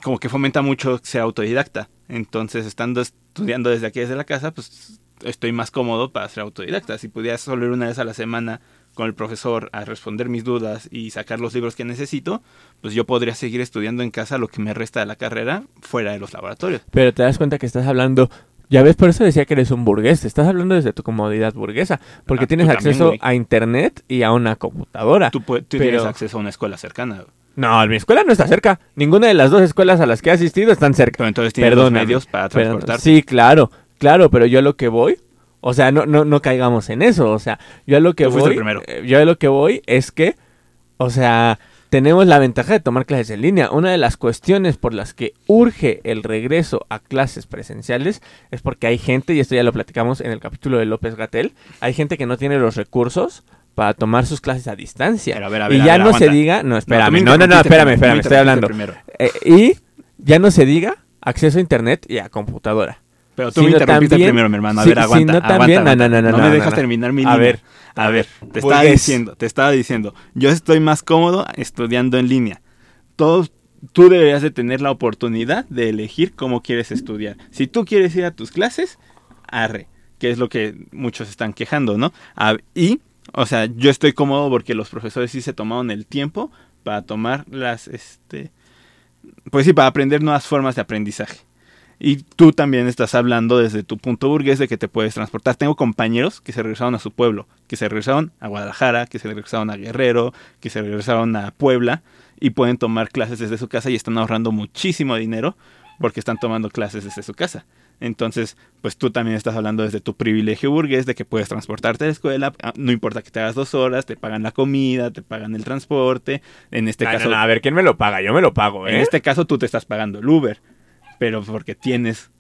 Speaker 2: como que fomenta mucho ser autodidacta. Entonces, estando estudiando desde aquí, desde la casa, pues estoy más cómodo para ser autodidacta. Si pudiera solo ir una vez a la semana con el profesor a responder mis dudas y sacar los libros que necesito, pues yo podría seguir estudiando en casa lo que me resta de la carrera fuera de los laboratorios.
Speaker 1: Pero te das cuenta que estás hablando ya ves, por eso decía que eres un burgués. Te estás hablando desde tu comodidad burguesa. Porque ah, tienes acceso a internet y a una computadora.
Speaker 2: Tú, tienes acceso a una escuela cercana.
Speaker 1: No, mi escuela no está cerca. Ninguna de las dos escuelas a las que he asistido están cerca.
Speaker 2: Pero entonces tienes los medios para transportarte.
Speaker 1: Sí, claro, claro, pero yo a lo que voy, o sea, no, no, no caigamos en eso. O sea, yo a lo que voy. Eh, yo a lo que voy es que, o sea, tenemos la ventaja de tomar clases en línea. Una de las cuestiones por las que urge el regreso a clases presenciales es porque hay gente, y esto ya lo platicamos en el capítulo de López Gatel, hay gente que no tiene los recursos para tomar sus clases a distancia. y ya no se diga, no, espérame, no, no, no, espérame, espérame, estoy hablando. Eh, y ya no se diga acceso a internet y a computadora.
Speaker 2: Pero tú me interrumpiste primero, mi hermano. A ver, aguanta, no, también, No, no, no, no, me dejas terminar mi línea. A ver, a ver, te estaba diciendo, te estaba diciendo, yo estoy más cómodo estudiando en línea. Todos, tú deberías de tener la oportunidad de elegir cómo quieres estudiar. Si tú quieres ir a tus clases, arre, que es lo que muchos están quejando, ¿no? y, o sea, yo estoy cómodo porque los profesores sí se tomaron el tiempo para tomar las, este, pues sí, para aprender nuevas formas de aprendizaje. Y tú también estás hablando desde tu punto burgués de que te puedes transportar. Tengo compañeros que se regresaron a su pueblo, que se regresaron a Guadalajara, que se regresaron a Guerrero, que se regresaron a Puebla y pueden tomar clases desde su casa y están ahorrando muchísimo dinero porque están tomando clases desde su casa. Entonces, pues tú también estás hablando desde tu privilegio burgués de que puedes transportarte a la escuela, ah, no importa que te hagas dos horas, te pagan la comida, te pagan el transporte. En este
Speaker 1: no,
Speaker 2: caso,
Speaker 1: no, a ver, ¿quién me lo paga? Yo me lo pago, ¿eh?
Speaker 2: en este caso tú te estás pagando el Uber, pero porque tienes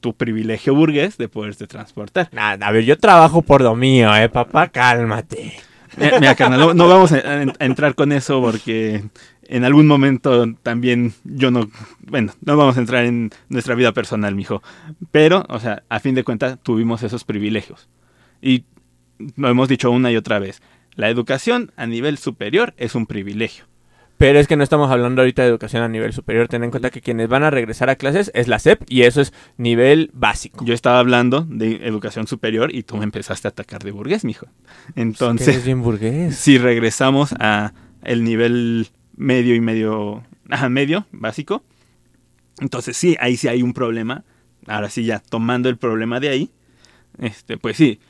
Speaker 2: tu privilegio burgués de poderte transportar.
Speaker 1: Nada, a ver, yo trabajo por lo mío, ¿eh, papá? Cálmate.
Speaker 2: Mira, carnal, no, no vamos a, a- a entrar con eso porque en algún momento también yo no, bueno, no vamos a entrar en nuestra vida personal, mijo. Pero, o sea, a fin de cuentas tuvimos esos privilegios. Y lo hemos dicho una y otra vez. La educación a nivel superior es un privilegio.
Speaker 1: Pero es que no estamos hablando ahorita de educación a nivel superior. Ten en cuenta que quienes van a regresar a clases es la SEP y eso es nivel básico.
Speaker 2: Yo estaba hablando de educación superior y tú me empezaste a atacar de burgués, mijo. Entonces,
Speaker 1: eres bien burgués. (laughs)
Speaker 2: si regresamos a el nivel medio y medio, ajá, medio, básico, entonces sí, ahí sí hay un problema. Ahora sí, ya tomando el problema de ahí, este, pues sí,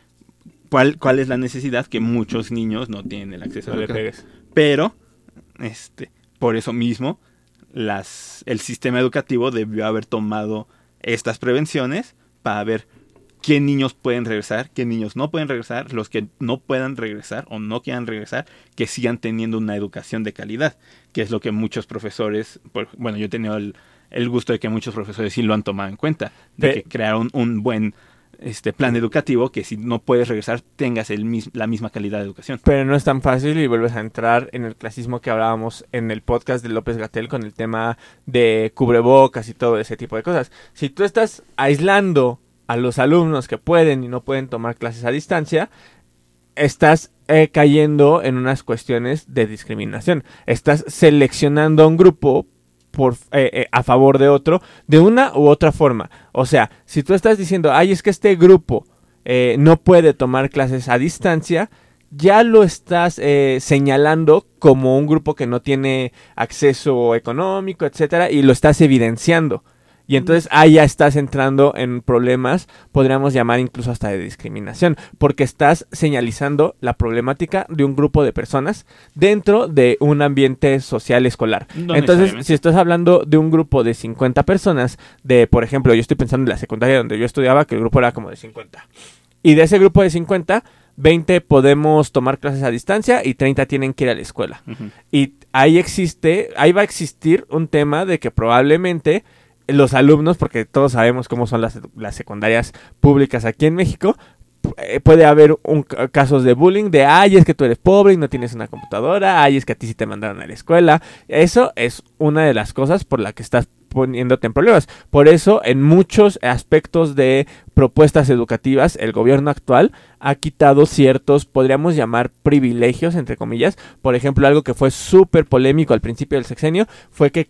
Speaker 2: ¿cuál, cuál es la necesidad? Que muchos niños no tienen el acceso a la. Pero, este, por eso mismo, las, el sistema educativo debió haber tomado estas prevenciones para ver qué niños pueden regresar, qué niños no pueden regresar, los que no puedan regresar o no quieran regresar, que sigan teniendo una educación de calidad, que es lo que muchos profesores, bueno, yo he tenido el, el gusto de que muchos profesores sí lo han tomado en cuenta, de
Speaker 1: Pe-
Speaker 2: que crearon un buen este plan educativo que si no puedes regresar tengas el mis- la misma calidad de educación.
Speaker 1: Pero no es tan fácil y vuelves a entrar en el clasismo que hablábamos en el podcast de López Gatel con el tema de cubrebocas y todo ese tipo de cosas. Si tú estás aislando a los alumnos que pueden y no pueden tomar clases a distancia, estás eh, cayendo en unas cuestiones de discriminación. Estás seleccionando a un grupo por, eh, eh, a favor de otro de una u otra forma. O sea, si tú estás diciendo, ay, es que este grupo eh, no puede tomar clases a distancia, ya lo estás eh, señalando como un grupo que no tiene acceso económico, etcétera, y lo estás evidenciando. Y entonces ahí ya estás entrando en problemas, podríamos llamar incluso hasta de discriminación, porque estás señalizando la problemática de un grupo de personas dentro de un ambiente social escolar.
Speaker 2: No
Speaker 1: entonces, si estás hablando de un grupo de 50 personas, de, por ejemplo, yo estoy pensando en la secundaria donde yo estudiaba, que el grupo era como de 50. Y de ese grupo de 50, 20 podemos tomar clases a distancia y 30 tienen que ir a la escuela. Y ahí existe, ahí va a existir un tema de que probablemente los alumnos, porque todos sabemos cómo son las, las secundarias públicas aquí en México, eh, puede haber un, ca- casos de bullying, de, ay, es que tú eres pobre y no tienes una computadora, ay, es que a ti sí te mandaron a la escuela. Eso es una de las cosas por la que estás poniéndote en problemas. Por eso, en muchos aspectos de propuestas educativas, el gobierno actual ha quitado ciertos, podríamos llamar privilegios, entre comillas. Por ejemplo, algo que fue súper polémico al principio del sexenio fue que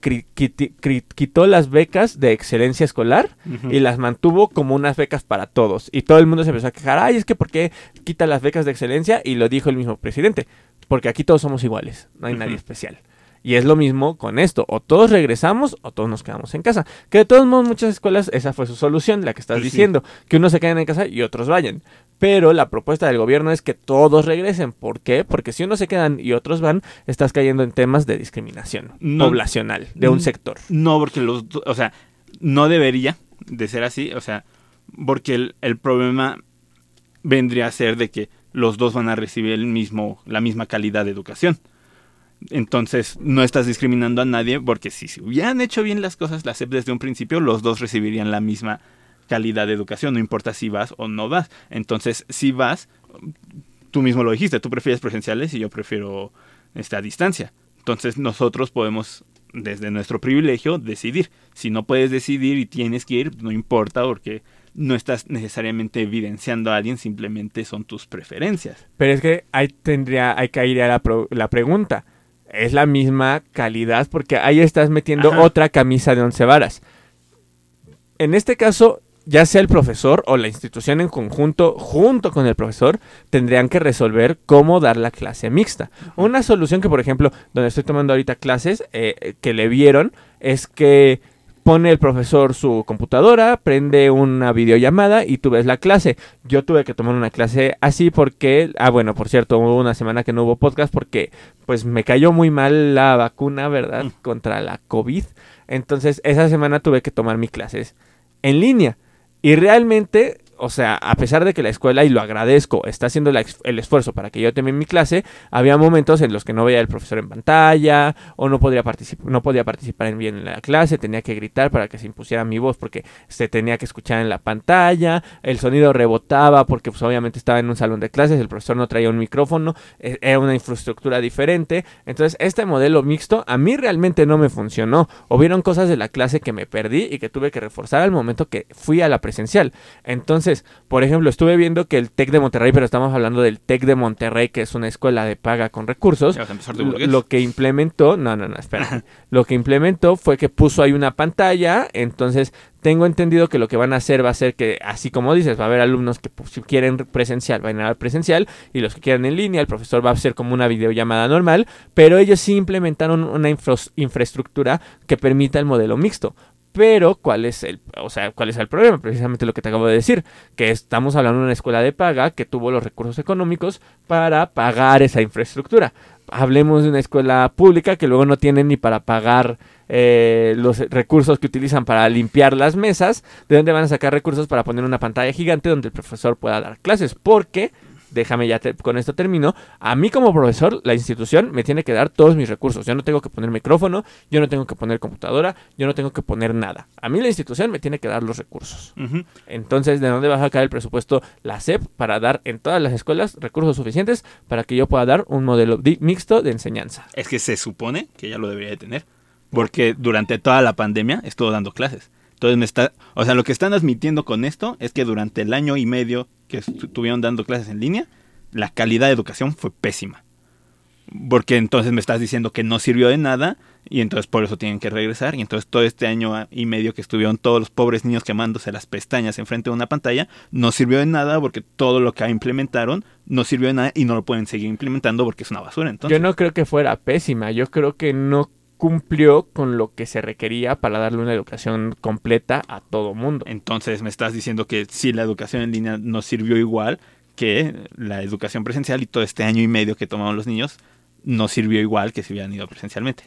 Speaker 1: quitó las becas de excelencia escolar y las mantuvo como unas becas para todos. Y todo el mundo se empezó a quejar, ay, es que ¿por qué quita las becas de excelencia? Y lo dijo el mismo presidente, porque aquí todos somos iguales, no hay nadie especial. Y es lo mismo con esto, o todos regresamos o todos nos quedamos en casa. Que de todos modos muchas escuelas esa fue su solución, la que estás
Speaker 2: sí.
Speaker 1: diciendo, que unos se queden en casa y otros vayan. Pero la propuesta del gobierno es que todos regresen. ¿Por qué? Porque si unos se quedan y otros van, estás cayendo en temas de discriminación
Speaker 2: No.
Speaker 1: poblacional de un sector.
Speaker 2: No, porque los, o sea, no debería de ser así, o sea, porque el, el problema vendría a ser de que los dos van a recibir el mismo, la misma calidad de educación. Entonces, no estás discriminando a nadie porque si se hubieran hecho bien las cosas, la SEP desde un principio, los dos recibirían la misma calidad de educación, no importa si vas o no vas. Entonces, si vas, tú mismo lo dijiste, tú prefieres presenciales y yo prefiero este, a distancia. Entonces, nosotros podemos, desde nuestro privilegio, decidir. Si no puedes decidir y tienes que ir, no importa porque no estás necesariamente evidenciando a alguien, simplemente son tus preferencias.
Speaker 1: Pero es que ahí tendría, hay que ir a la, pro- la pregunta. ¿Es la misma calidad? Porque ahí estás metiendo
Speaker 2: Ajá.
Speaker 1: otra camisa de once varas. En este caso, ya sea el profesor o la institución en conjunto, junto con el profesor, tendrían que resolver cómo dar la clase mixta. Una solución que, por ejemplo, donde estoy tomando ahorita clases, eh, eh, que le vieron, es que pone el profesor su computadora, prende una videollamada y tú ves la clase. Yo tuve que tomar una clase así porque, ah bueno, por cierto, hubo una semana que no hubo podcast porque pues me cayó muy mal la vacuna, ¿verdad?
Speaker 2: Mm.
Speaker 1: Contra la COVID. Entonces esa semana tuve que tomar mis clases en línea. Y realmente o sea, a pesar de que la escuela, y lo agradezco, está haciendo el esfuerzo para que yo termine mi clase, había momentos en los que no veía al profesor en pantalla, o no podía, no podía participar bien en la clase, tenía que gritar para que se impusiera mi voz porque se tenía que escuchar en la pantalla, el sonido rebotaba porque pues, obviamente estaba en un salón de clases, el profesor no traía un micrófono, e, era una infraestructura diferente, entonces este modelo mixto a mí realmente no me funcionó, hubieron cosas de la clase que me perdí y que tuve que reforzar al momento que fui a la presencial, entonces por ejemplo, estuve viendo que el TEC de Monterrey, pero estamos hablando del TEC de Monterrey, que es una escuela de paga con recursos, lo, que implementó, no, no, no, espera, (laughs) lo que implementó fue que puso ahí una pantalla, entonces tengo entendido que lo que van a hacer va a ser que, así como dices, va a haber alumnos que pues, si quieren presencial, van a ir presencial, y los que quieran en línea, el profesor va a hacer como una videollamada normal, pero ellos sí implementaron una infraestructura que permita el modelo mixto. Pero, ¿cuál es el, o sea, cuál es el problema? Precisamente lo que te acabo de decir, que estamos hablando de una escuela de paga que tuvo los recursos económicos para pagar esa infraestructura. Hablemos de una escuela pública que luego no tiene ni para pagar eh, los recursos que utilizan para limpiar las mesas, de dónde van a sacar recursos para poner una pantalla gigante donde el profesor pueda dar clases, porque déjame ya con esto termino. A mí como profesor, la institución me tiene que dar todos mis recursos. Yo no tengo que poner micrófono, yo no tengo que poner computadora, yo no tengo que poner nada. A mí la institución me tiene que dar los recursos. Entonces, ¿de dónde va a sacar el presupuesto la SEP para dar en todas las escuelas recursos suficientes para que yo pueda dar un modelo mixto de enseñanza?
Speaker 2: Es que se supone que ya lo debería de tener, porque durante toda la pandemia estuvo dando clases. Entonces me está, o sea, lo que están admitiendo con esto es que durante el año y medio que estuvieron dando clases en línea, la calidad de educación fue pésima. Porque entonces me estás diciendo que no sirvió de nada y entonces por eso tienen que regresar. Y entonces todo este año y medio que estuvieron todos los pobres niños quemándose las pestañas enfrente de una pantalla, no sirvió de nada porque todo lo que implementaron no sirvió de nada y no lo pueden seguir implementando porque es una basura. Entonces.
Speaker 1: Yo no creo que fuera pésima, yo creo que no cumplió con lo que se requería para darle una educación completa a todo mundo.
Speaker 2: Entonces me estás diciendo que si la educación en línea no sirvió igual que la educación presencial y todo este año y medio que tomaron los niños no sirvió igual que si hubieran ido presencialmente.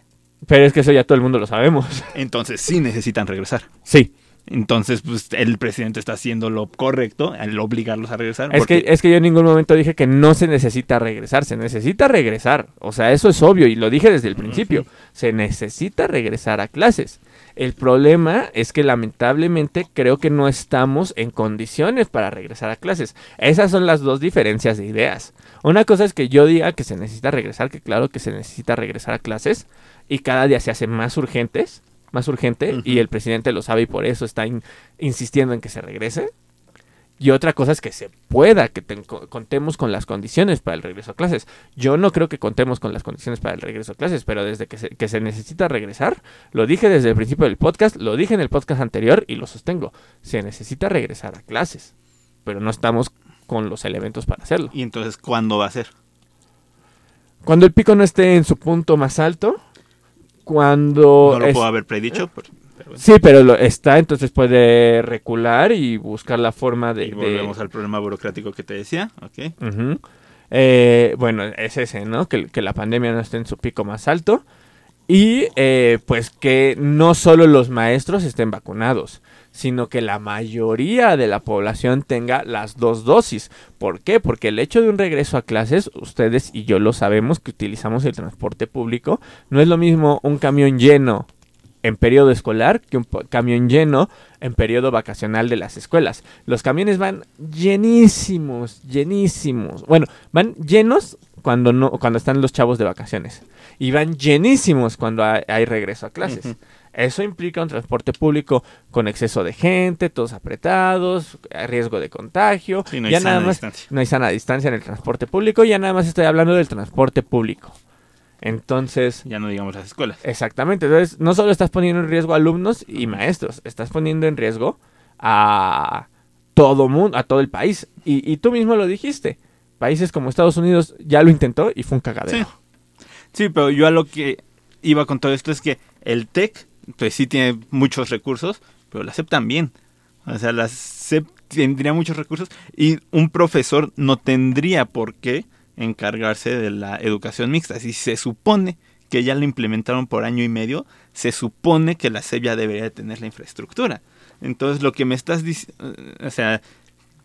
Speaker 1: Pero es que eso ya todo el mundo lo sabemos.
Speaker 2: Entonces sí necesitan regresar.
Speaker 1: Sí.
Speaker 2: Entonces, pues el presidente está haciendo lo correcto al obligarlos a regresar.
Speaker 1: Es, que, es que yo en ningún momento dije que no se necesita regresar, se necesita regresar. O sea, eso es obvio y lo dije desde el principio. Se necesita regresar a clases. El problema es que lamentablemente creo que no estamos en condiciones para regresar a clases. Esas son las dos diferencias de ideas. Una cosa es que yo diga que se necesita regresar, que claro que se necesita regresar a clases y cada día se hacen más urgentes más urgente y el presidente lo sabe y por eso está insistiendo en que se regrese. Y otra cosa es que se pueda, que contemos con las condiciones para el regreso a clases. Yo no creo que contemos con las condiciones para el regreso a clases, pero desde que se, que se necesita regresar, lo dije desde el principio del podcast, lo dije en el podcast anterior y lo sostengo. Se necesita regresar a clases, pero no estamos con los elementos para hacerlo.
Speaker 2: ¿Y entonces cuándo va a ser?
Speaker 1: Cuando el pico no esté en su punto más alto, cuando...
Speaker 2: No lo puedo haber predicho.
Speaker 1: Sí, pero lo está, entonces puede recular y buscar la forma de...
Speaker 2: Y volvemos al problema burocrático que te decía, ok.
Speaker 1: Eh, bueno, es ese, ¿no? Que, que, la pandemia no esté en su pico más alto y eh, pues que no solo los maestros estén vacunados, sino que la mayoría de la población tenga las dos dosis. ¿Por qué? Porque el hecho de un regreso a clases, ustedes y yo lo sabemos que utilizamos el transporte público, no es lo mismo un camión lleno en periodo escolar que un camión lleno en periodo vacacional de las escuelas. Los camiones van llenísimos, llenísimos. Bueno, van llenos cuando no cuando están los chavos de vacaciones y van llenísimos cuando hay, regreso a clases. Eso implica un transporte público con exceso de gente, todos apretados, riesgo de contagio.
Speaker 2: no hay ya
Speaker 1: nada más,
Speaker 2: distancia.
Speaker 1: No hay sana distancia en el transporte público, ya nada más estoy hablando del transporte público. Entonces.
Speaker 2: Ya no digamos las escuelas.
Speaker 1: Exactamente. Entonces, no solo estás poniendo en riesgo a alumnos y maestros, estás poniendo en riesgo a todo mundo, a todo el país. Y, y tú mismo lo dijiste. Países como Estados Unidos ya lo intentó y fue un cagadero.
Speaker 2: Sí. sí, pero yo a lo que iba con todo esto es que el TEC pues sí tiene muchos recursos, pero la SEP también. O sea, la SEP tendría muchos recursos y un profesor no tendría por qué encargarse de la educación mixta. Si se supone que ya lo implementaron por año y medio, se supone que la SEP ya debería tener la infraestructura. Entonces lo que me estás diciendo, o sea,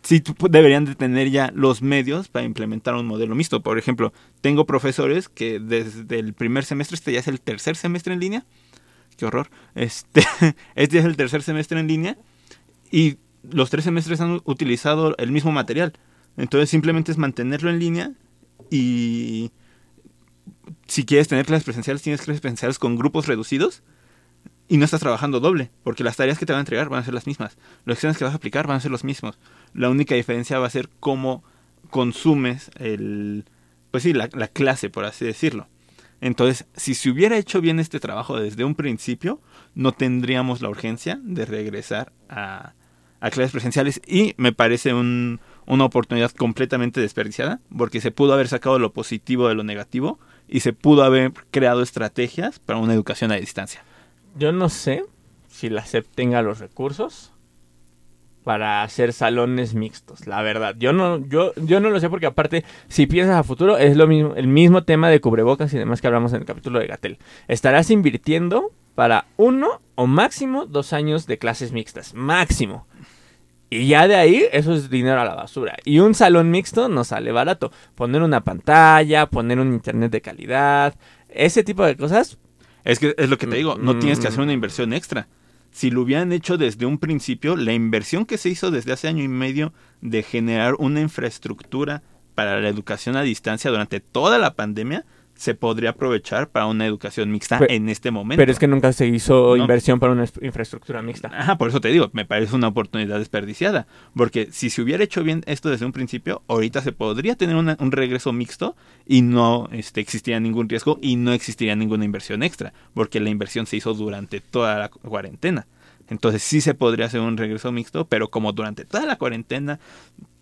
Speaker 2: sí deberían de tener ya los medios para implementar un modelo mixto. Por ejemplo, tengo profesores que desde el primer semestre, este ya es el tercer semestre en línea, qué horror, este, (laughs) este es el tercer semestre en línea y los tres semestres han utilizado el mismo material. Entonces simplemente es mantenerlo en línea y si quieres tener clases presenciales, tienes clases presenciales con grupos reducidos y no estás trabajando doble, porque las tareas que te van a entregar van a ser las mismas, los exámenes que vas a aplicar van a ser los mismos. La única diferencia va a ser cómo consumes el, pues sí, la, la clase, por así decirlo. Entonces, si se hubiera hecho bien este trabajo desde un principio, no tendríamos la urgencia de regresar a, clases presenciales y me parece un, una oportunidad completamente desperdiciada porque se pudo haber sacado lo positivo de lo negativo y se pudo haber creado estrategias para una educación a distancia.
Speaker 1: Yo no sé si la SEP tenga los recursos para hacer salones mixtos, la verdad. Yo no, yo, yo no lo sé porque aparte, si piensas a futuro, es lo mismo, el mismo tema de cubrebocas y demás que hablamos en el capítulo de Gatel. Estarás invirtiendo para uno o máximo dos años de clases mixtas. Máximo. Y ya de ahí, eso es dinero a la basura. Y un salón mixto no sale barato. Poner una pantalla, poner un internet de calidad, ese tipo de cosas.
Speaker 2: Es que es lo que te digo, no tienes que hacer una inversión extra. Si lo hubieran hecho desde un principio, la inversión que se hizo desde hace año y medio de generar una infraestructura para la educación a distancia durante toda la pandemia, se podría aprovechar para una educación mixta en este momento.
Speaker 1: Pero es que nunca se hizo inversión para una infraestructura mixta.
Speaker 2: Ajá, por eso te digo, me parece una oportunidad desperdiciada. Porque si se hubiera hecho bien esto desde un principio, ahorita se podría tener un regreso mixto y no este, existiría ningún riesgo y no existiría ninguna inversión extra. Porque la inversión se hizo durante toda la cuarentena. Entonces sí se podría hacer un regreso mixto, pero como durante toda la cuarentena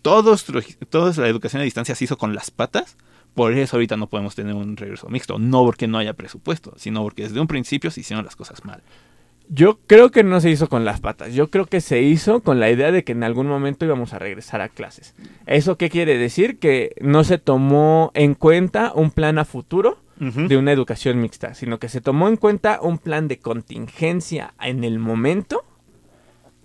Speaker 2: todos, toda la educación a distancia se hizo con las patas, por eso ahorita no podemos tener un regreso mixto. No porque no haya presupuesto, sino porque desde un principio se hicieron las cosas mal.
Speaker 1: Yo creo que no se hizo con las patas. Yo creo que se hizo con la idea de que en algún momento íbamos a regresar a clases. ¿Eso qué quiere decir? Que no se tomó en cuenta un plan a futuro de una educación mixta, sino que se tomó en cuenta un plan de contingencia en el momento,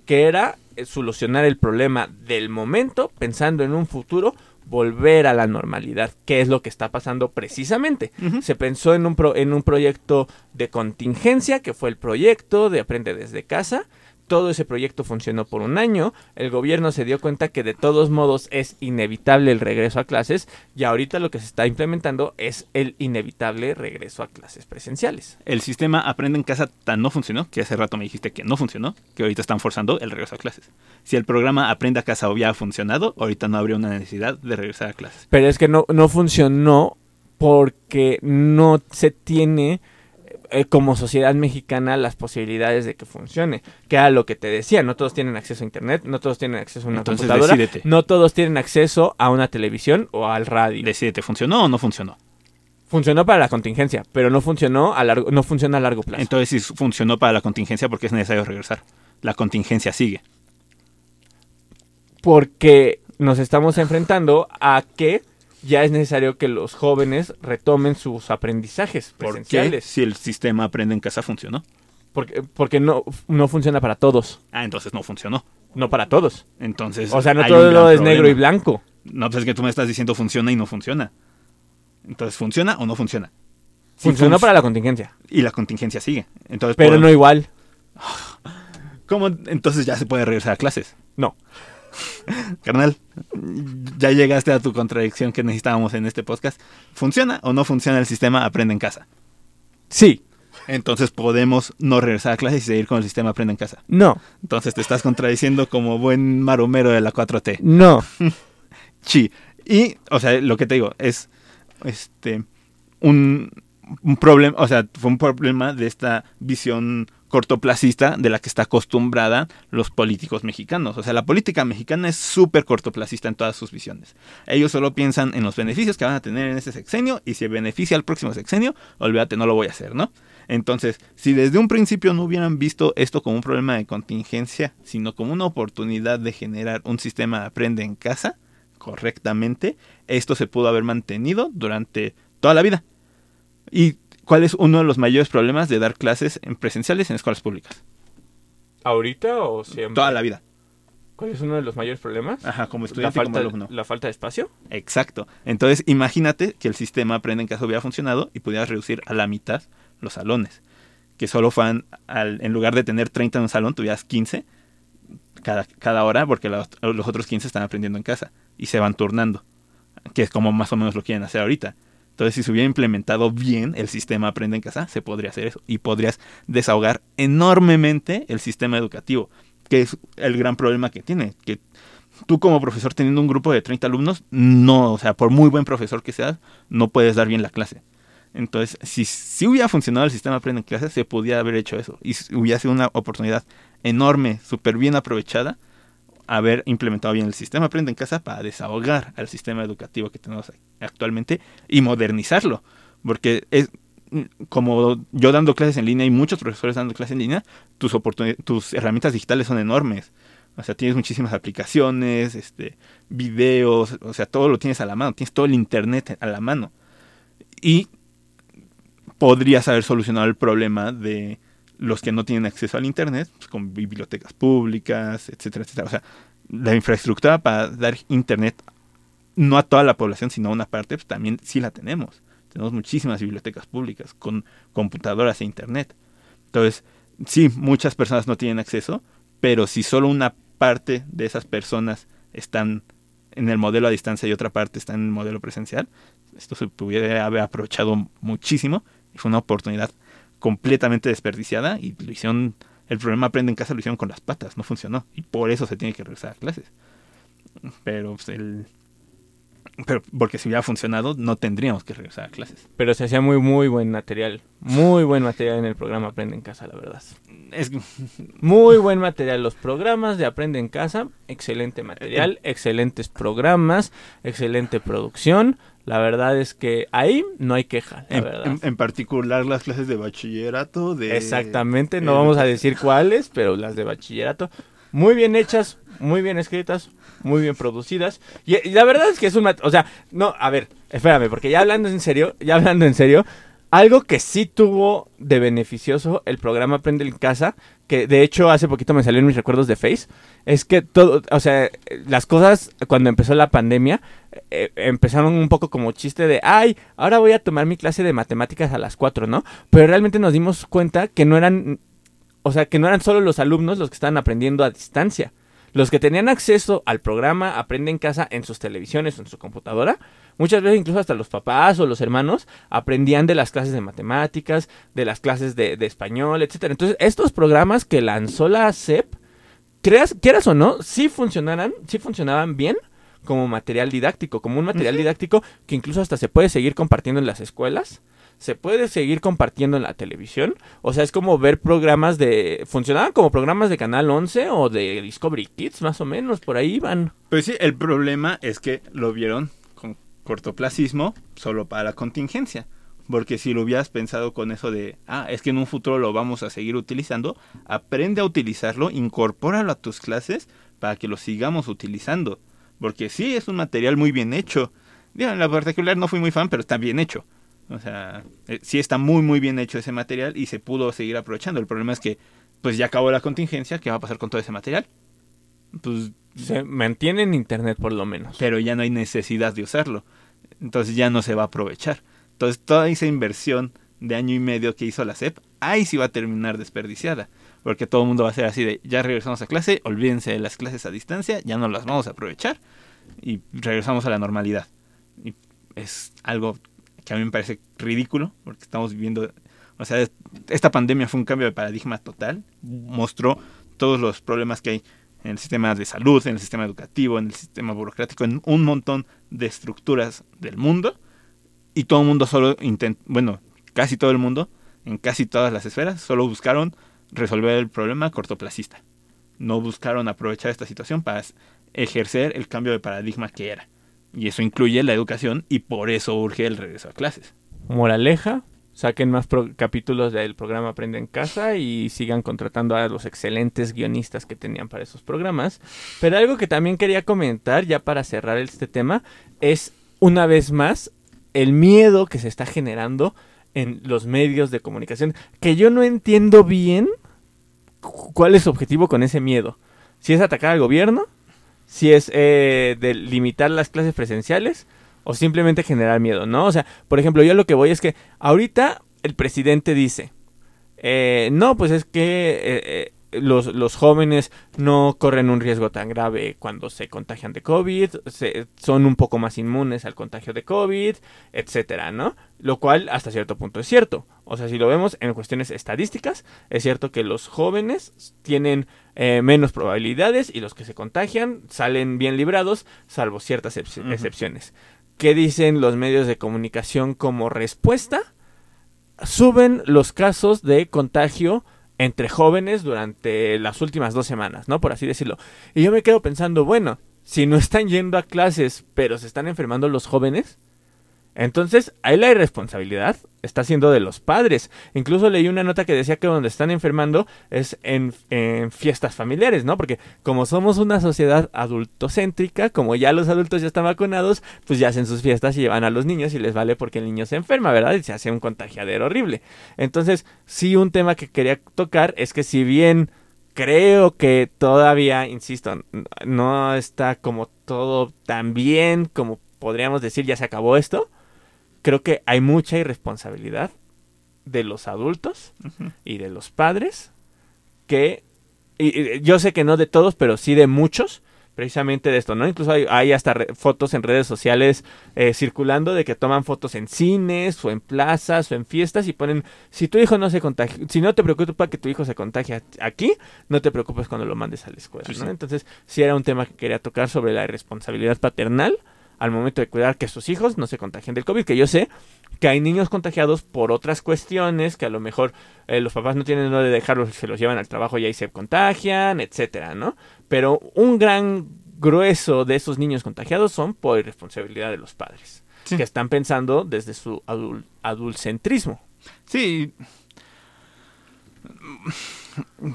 Speaker 1: que era solucionar el problema del momento pensando en un futuro volver a la normalidad, que es lo que está pasando precisamente. Se pensó en un, en un proyecto de contingencia, que fue el proyecto de Aprende desde casa, todo ese proyecto funcionó por un año, el gobierno se dio cuenta que de todos modos es inevitable el regreso a clases y ahorita lo que se está implementando es el inevitable regreso a clases presenciales.
Speaker 2: El sistema Aprende en casa tan no funcionó, que hace rato me dijiste que no funcionó, que ahorita están forzando el regreso a clases. Si el programa Aprende a casa hubiera funcionado, ahorita no habría una necesidad de regresar a clases.
Speaker 1: Pero es que no, no funcionó porque no se tiene eh, como sociedad mexicana las posibilidades de que funcione. Que era lo que te decía, no todos tienen acceso a internet, no todos tienen acceso a una computadora, no todos tienen acceso a una televisión o al radio.
Speaker 2: Decídete, ¿funcionó o no funcionó?
Speaker 1: Funcionó para la contingencia, pero no funcionó a largo, no funciona a largo plazo.
Speaker 2: Entonces, si funcionó para la contingencia, ¿por qué es necesario regresar? La contingencia sigue.
Speaker 1: Porque nos estamos enfrentando a que ya es necesario que los jóvenes retomen sus aprendizajes presenciales.
Speaker 2: Si el sistema aprende en casa funcionó.
Speaker 1: Porque, porque no, no funciona para todos.
Speaker 2: Ah, entonces no funcionó.
Speaker 1: No para todos.
Speaker 2: Entonces.
Speaker 1: O sea, no todo es negro y blanco.
Speaker 2: No, pues es que tú me estás diciendo funciona y no funciona. Entonces, ¿funciona o no funciona?
Speaker 1: Funcionó para la contingencia.
Speaker 2: Y la contingencia sigue. Entonces,
Speaker 1: Pero no igual. (laughs)
Speaker 2: ¿Cómo entonces ya se puede regresar a clases?
Speaker 1: No.
Speaker 2: Carnal, ya llegaste a tu contradicción que necesitábamos en este podcast. ¿Funciona o no funciona el sistema Aprende en casa?
Speaker 1: Sí.
Speaker 2: Entonces podemos no regresar a clases y seguir con el sistema Aprende en casa.
Speaker 1: No.
Speaker 2: Entonces te estás contradiciendo como buen maromero de la 4T.
Speaker 1: No. (laughs)
Speaker 2: sí. Y, o sea, lo que te digo es este un, un problema, o sea, fue un problema de esta visión cortoplacista de la que está acostumbrada los políticos mexicanos. O sea, la política mexicana es súper cortoplacista en todas sus visiones. Ellos solo piensan en los beneficios que van a tener en ese sexenio y si beneficia al próximo sexenio, olvídate, no lo voy a hacer, ¿no? Entonces, si desde un principio no hubieran visto esto como un problema de contingencia, sino como una oportunidad de generar un sistema de aprende en casa correctamente, esto se pudo haber mantenido durante toda la vida. Y ¿Cuál es uno de los mayores problemas de dar clases en presenciales en escuelas públicas?
Speaker 1: ¿Ahorita o siempre?
Speaker 2: Toda la vida.
Speaker 1: ¿Cuál es uno de los mayores problemas?
Speaker 2: Ajá, como
Speaker 1: la
Speaker 2: estudiante y como
Speaker 1: falta,
Speaker 2: alumno.
Speaker 1: la falta de espacio.
Speaker 2: Exacto. Entonces, imagínate que el sistema aprende en casa hubiera funcionado y pudieras reducir a la mitad los salones. Que solo fueran, al- en lugar de tener 30 en un salón, tuvieras 15 cada, cada hora, porque los, los otros 15 están aprendiendo en casa y se van turnando. Que es como más o menos lo quieren hacer ahorita. Entonces, si se hubiera implementado bien el sistema aprende en casa, se podría hacer eso. Y podrías desahogar enormemente el sistema educativo, que es el gran problema que tiene. Que tú como profesor teniendo un grupo de 30 alumnos, no, o sea, por muy buen profesor que seas, no puedes dar bien la clase. Entonces, si, si hubiera funcionado el sistema aprende en casa, se podía haber hecho eso. Y hubiera sido una oportunidad enorme, súper bien aprovechada, haber implementado bien el sistema aprende en casa para desahogar al sistema educativo que tenemos actualmente y modernizarlo. Porque es como yo dando clases en línea y muchos profesores dando clases en línea, tus, tus herramientas digitales son enormes. O sea, tienes muchísimas aplicaciones, este, videos, o sea, todo lo tienes a la mano, tienes todo el internet a la mano. Y podrías haber solucionado el problema de los que no tienen acceso al internet, pues, con bibliotecas públicas, etcétera, etcétera. O sea, la infraestructura para dar internet no a toda la población, sino a una parte, pues también sí la tenemos. Tenemos muchísimas bibliotecas públicas con computadoras e internet. Entonces, sí, muchas personas no tienen acceso, pero si solo una parte de esas personas están en el modelo a distancia y otra parte está en el modelo presencial, esto se pudiera haber aprovechado muchísimo y fue una oportunidad completamente desperdiciada y lo hicieron, el problema aprende en casa lo hicieron con las patas, no funcionó y por eso se tiene que regresar a clases. Pero pues, el pero porque si hubiera funcionado no tendríamos que regresar a clases.
Speaker 1: Pero se hacía muy, muy buen material. Muy buen material en el programa Aprende en Casa, la verdad.
Speaker 2: Es,
Speaker 1: Muy buen material. Los programas de Aprende en Casa, excelente material, (laughs) excelentes programas, excelente producción. La verdad es que ahí no hay queja, la
Speaker 2: en,
Speaker 1: verdad.
Speaker 2: en- en particular las clases de bachillerato de
Speaker 1: Exactamente, no vamos a decir cuáles, pero las de bachillerato. Muy bien hechas, muy bien escritas, muy bien producidas. Y, y la verdad es que es un... O sea, no, a ver, espérame, porque ya hablando en serio, ya hablando en serio, algo que sí tuvo de beneficioso el programa Aprende en Casa, que de hecho hace poquito me salió en mis recuerdos de Face, es que todo, o sea, las cosas cuando empezó la pandemia eh, empezaron un poco como chiste de, ay, ahora voy a tomar mi clase de matemáticas a las 4, ¿no? Pero realmente nos dimos cuenta que no eran, o sea, que no eran solo los alumnos los que estaban aprendiendo a distancia. Los que tenían acceso al programa Aprende en Casa en sus televisiones o en su computadora, muchas veces incluso hasta los papás o los hermanos aprendían de las clases de matemáticas, de las clases de, de español, etcétera. Entonces, estos programas que lanzó la SEP, creas, quieras o no, sí funcionaran, sí funcionaban bien como material didáctico, como un material didáctico que incluso hasta se puede seguir compartiendo en las escuelas, se puede seguir compartiendo en la televisión, o sea, es como ver programas de funcionaban como programas de Canal 11 o de Discovery Kids, más o menos, por ahí van.
Speaker 2: Pues sí, el problema es que lo vieron cortoplacismo solo para la contingencia. Porque si lo hubieras pensado con eso de, ah, es que en un futuro lo vamos a seguir utilizando, aprende a utilizarlo, incorpóralo a tus clases para que lo sigamos utilizando. Porque sí, es un material muy bien hecho. Digo, en la particular no fui muy fan, pero está bien hecho. O sea, eh, sí está muy, muy bien hecho ese material y se pudo seguir aprovechando. El problema es que, pues ya acabó la contingencia, ¿qué va a pasar con todo ese material? Pues
Speaker 1: Se mantiene en internet por lo menos.
Speaker 2: pero ya no hay necesidad de usarlo. Entonces ya no se va a aprovechar. Entonces toda esa inversión de año y medio que hizo la SEP, ahí sí va a terminar desperdiciada. Porque todo el mundo va a ser así de, ya regresamos a clase, olvídense de las clases a distancia, ya no las vamos a aprovechar y regresamos a la normalidad. Y es algo que a mí me parece ridículo, porque estamos viviendo, o sea, esta pandemia fue un cambio de paradigma total, mostró todos los problemas que hay en el sistema de salud, en el sistema educativo, en el sistema burocrático, en un montón de estructuras del mundo. Y todo el mundo solo intentó, bueno, casi todo el mundo, en casi todas las esferas, solo buscaron resolver el problema cortoplacista. No buscaron aprovechar esta situación para ejercer el cambio de paradigma que era. Y eso incluye la educación y por eso urge el regreso a clases.
Speaker 1: Moraleja, saquen más pro- capítulos del programa Aprende en Casa y sigan contratando a los excelentes guionistas que tenían para esos programas. Pero algo que también quería comentar, ya para cerrar este tema, es una vez más el miedo que se está generando en los medios de comunicación, que yo no entiendo bien cuál es su objetivo con ese miedo. Si es atacar al gobierno, si es eh, de limitar las clases presenciales o simplemente generar miedo, ¿no? O sea, por ejemplo, yo lo que voy es que ahorita el presidente dice, eh, no, pues es que eh, los, jóvenes no corren un riesgo tan grave cuando se contagian de COVID, son un poco más inmunes al contagio de COVID, etcétera, ¿no? Lo cual hasta cierto punto es cierto. O sea, si lo vemos en cuestiones estadísticas, es cierto que los jóvenes tienen eh, menos probabilidades y los que se contagian salen bien librados, salvo ciertas excepciones. ¿Qué dicen los medios de comunicación como respuesta? Suben los casos de contagio entre jóvenes durante las últimas dos semanas, ¿no? Por así decirlo. Y yo me quedo pensando, bueno, si no están yendo a clases, pero se están enfermando los jóvenes, entonces, ahí la irresponsabilidad está siendo de los padres. Incluso leí una nota que decía que donde están enfermando es en, fiestas familiares, ¿no? Porque como somos una sociedad adultocéntrica, como ya los adultos ya están vacunados, pues ya hacen sus fiestas y llevan a los niños y les vale porque el niño se enferma, ¿verdad? Y se hace un contagiadero horrible. Entonces, sí, un tema que quería tocar es que si bien creo que todavía, insisto, no está como todo tan bien como podríamos decir ya se acabó esto creo que hay mucha irresponsabilidad de los adultos y de los padres que y, yo sé que no de todos, pero sí de muchos, precisamente de esto, ¿no? Incluso hay, hasta fotos en redes sociales eh, circulando de que toman fotos en cines o en plazas o en fiestas y ponen, si tu hijo no se contagia, si no te preocupa que tu hijo se contagie aquí, no te preocupes cuando lo mandes a la escuela, ¿no? Entonces, sí era un tema que quería tocar sobre la irresponsabilidad paternal al momento de cuidar que sus hijos no se contagien del COVID, que yo sé que hay niños contagiados por otras cuestiones, que a lo mejor eh, los papás no tienen dónde dejarlos, se los llevan al trabajo y ahí se contagian, etcétera, ¿no? Pero un gran grueso de esos niños contagiados son por irresponsabilidad de los padres, que están pensando desde su adulcentrismo.
Speaker 2: Sí.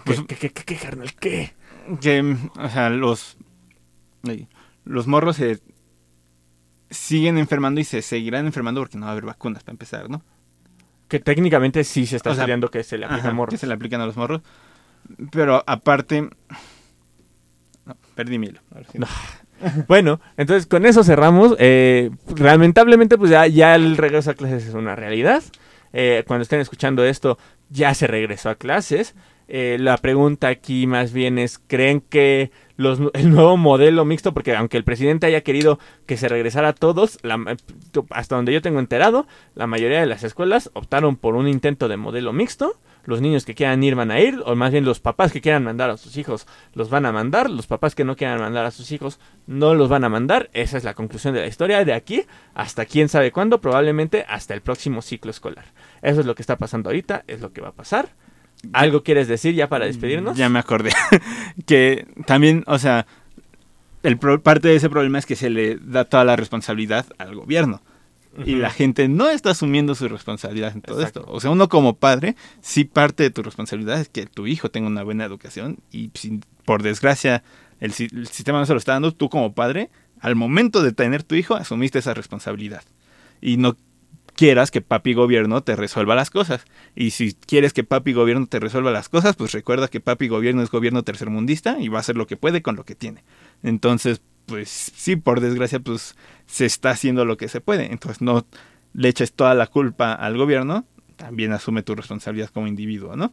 Speaker 1: Pues, ¿Qué, qué, qué, qué, carnal? ¿Qué?
Speaker 2: Que, o sea, los, los morros se siguen enfermando y se seguirán enfermando porque no va a haber vacunas para empezar, ¿no?
Speaker 1: Que técnicamente sí se está estudiando que se le aplican a morros.
Speaker 2: Que se le aplican a los morros. Pero aparte. No, perdí mi
Speaker 1: bueno, entonces con eso cerramos. Eh, lamentablemente, pues ya, ya el regreso a clases es una realidad. Eh, cuando estén escuchando esto, ya se regresó a clases. Eh, la pregunta aquí más bien es, ¿creen que el nuevo modelo mixto, porque aunque el presidente haya querido que se regresara a todos, hasta donde yo tengo enterado, la mayoría de las escuelas optaron por un intento de modelo mixto. Los niños que quieran ir van a ir, o más bien los papás que quieran mandar a sus hijos los van a mandar, los papás que no quieran mandar a sus hijos no los van a mandar. Esa es la conclusión de la historia de aquí hasta quién sabe cuándo, probablemente hasta el próximo ciclo escolar. Eso es lo que está pasando ahorita, es lo que va a pasar. ¿Algo quieres decir ya para despedirnos?
Speaker 2: Ya me acordé. (laughs) que también, o sea, el parte de ese problema es que se le da toda la responsabilidad al gobierno. Y la gente no está asumiendo su responsabilidad en todo esto. O sea, uno como padre, sí parte de tu responsabilidad es que tu hijo tenga una buena educación y si, por desgracia el, el sistema no se lo está dando, tú como padre, al momento de tener tu hijo, asumiste esa responsabilidad. Y no quieras que papi gobierno te resuelva las cosas. Y si quieres que papi gobierno te resuelva las cosas, pues recuerda que papi gobierno es gobierno tercermundista y va a hacer lo que puede con lo que tiene. Entonces, pues sí, por desgracia, pues se está haciendo lo que se puede. Entonces no le eches toda la culpa al gobierno, también asume tu responsabilidad como individuo, ¿no?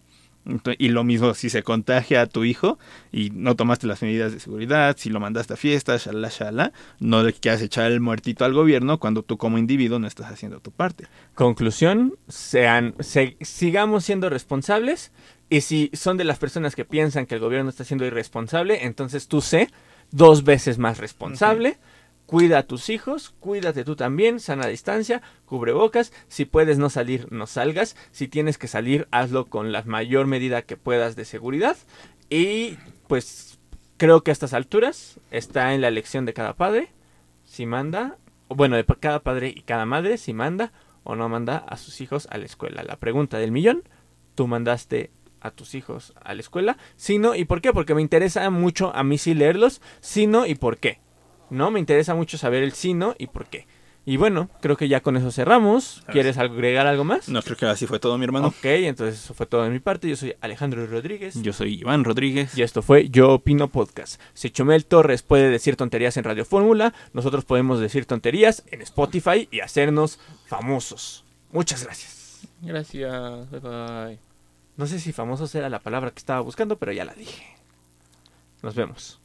Speaker 2: Y lo mismo si se contagia a tu hijo y no tomaste las medidas de seguridad, si lo mandaste a fiestas, shalala, shalala, no le quieras echar el muertito al gobierno cuando tú como individuo no estás haciendo tu parte.
Speaker 1: Conclusión, sean, sigamos siendo responsables y si son de las personas que piensan que el gobierno está siendo irresponsable, entonces tú sé dos veces más responsable. Cuida a tus hijos, cuídate tú también, sana distancia, cubrebocas, si puedes no salir, no salgas, si tienes que salir, hazlo con la mayor medida que puedas de seguridad y pues creo que a estas alturas está en la elección de cada padre, si manda, bueno, de cada padre y cada madre, si manda o no manda a sus hijos a la escuela. La pregunta del millón, ¿tú mandaste a tus hijos a la escuela? Si no, ¿y por qué? Porque me interesa mucho a mí sí leerlos, si no, ¿y por qué? ¿No? Me interesa mucho saber el sí, no y por qué. Y bueno, creo que ya con eso cerramos. ¿Quieres agregar algo más?
Speaker 2: No, creo que así fue todo, mi hermano.
Speaker 1: Ok, entonces eso fue todo de mi parte. Yo soy Alejandro Rodríguez.
Speaker 2: Yo soy Iván Rodríguez.
Speaker 1: Y esto fue Yo Opino Podcast. Si Chumel Torres puede decir tonterías en Radio Fórmula, nosotros podemos decir tonterías en Spotify y hacernos famosos. Muchas gracias.
Speaker 2: Gracias. Bye bye.
Speaker 1: No sé si famosos era la palabra que estaba buscando, pero ya la dije. Nos vemos.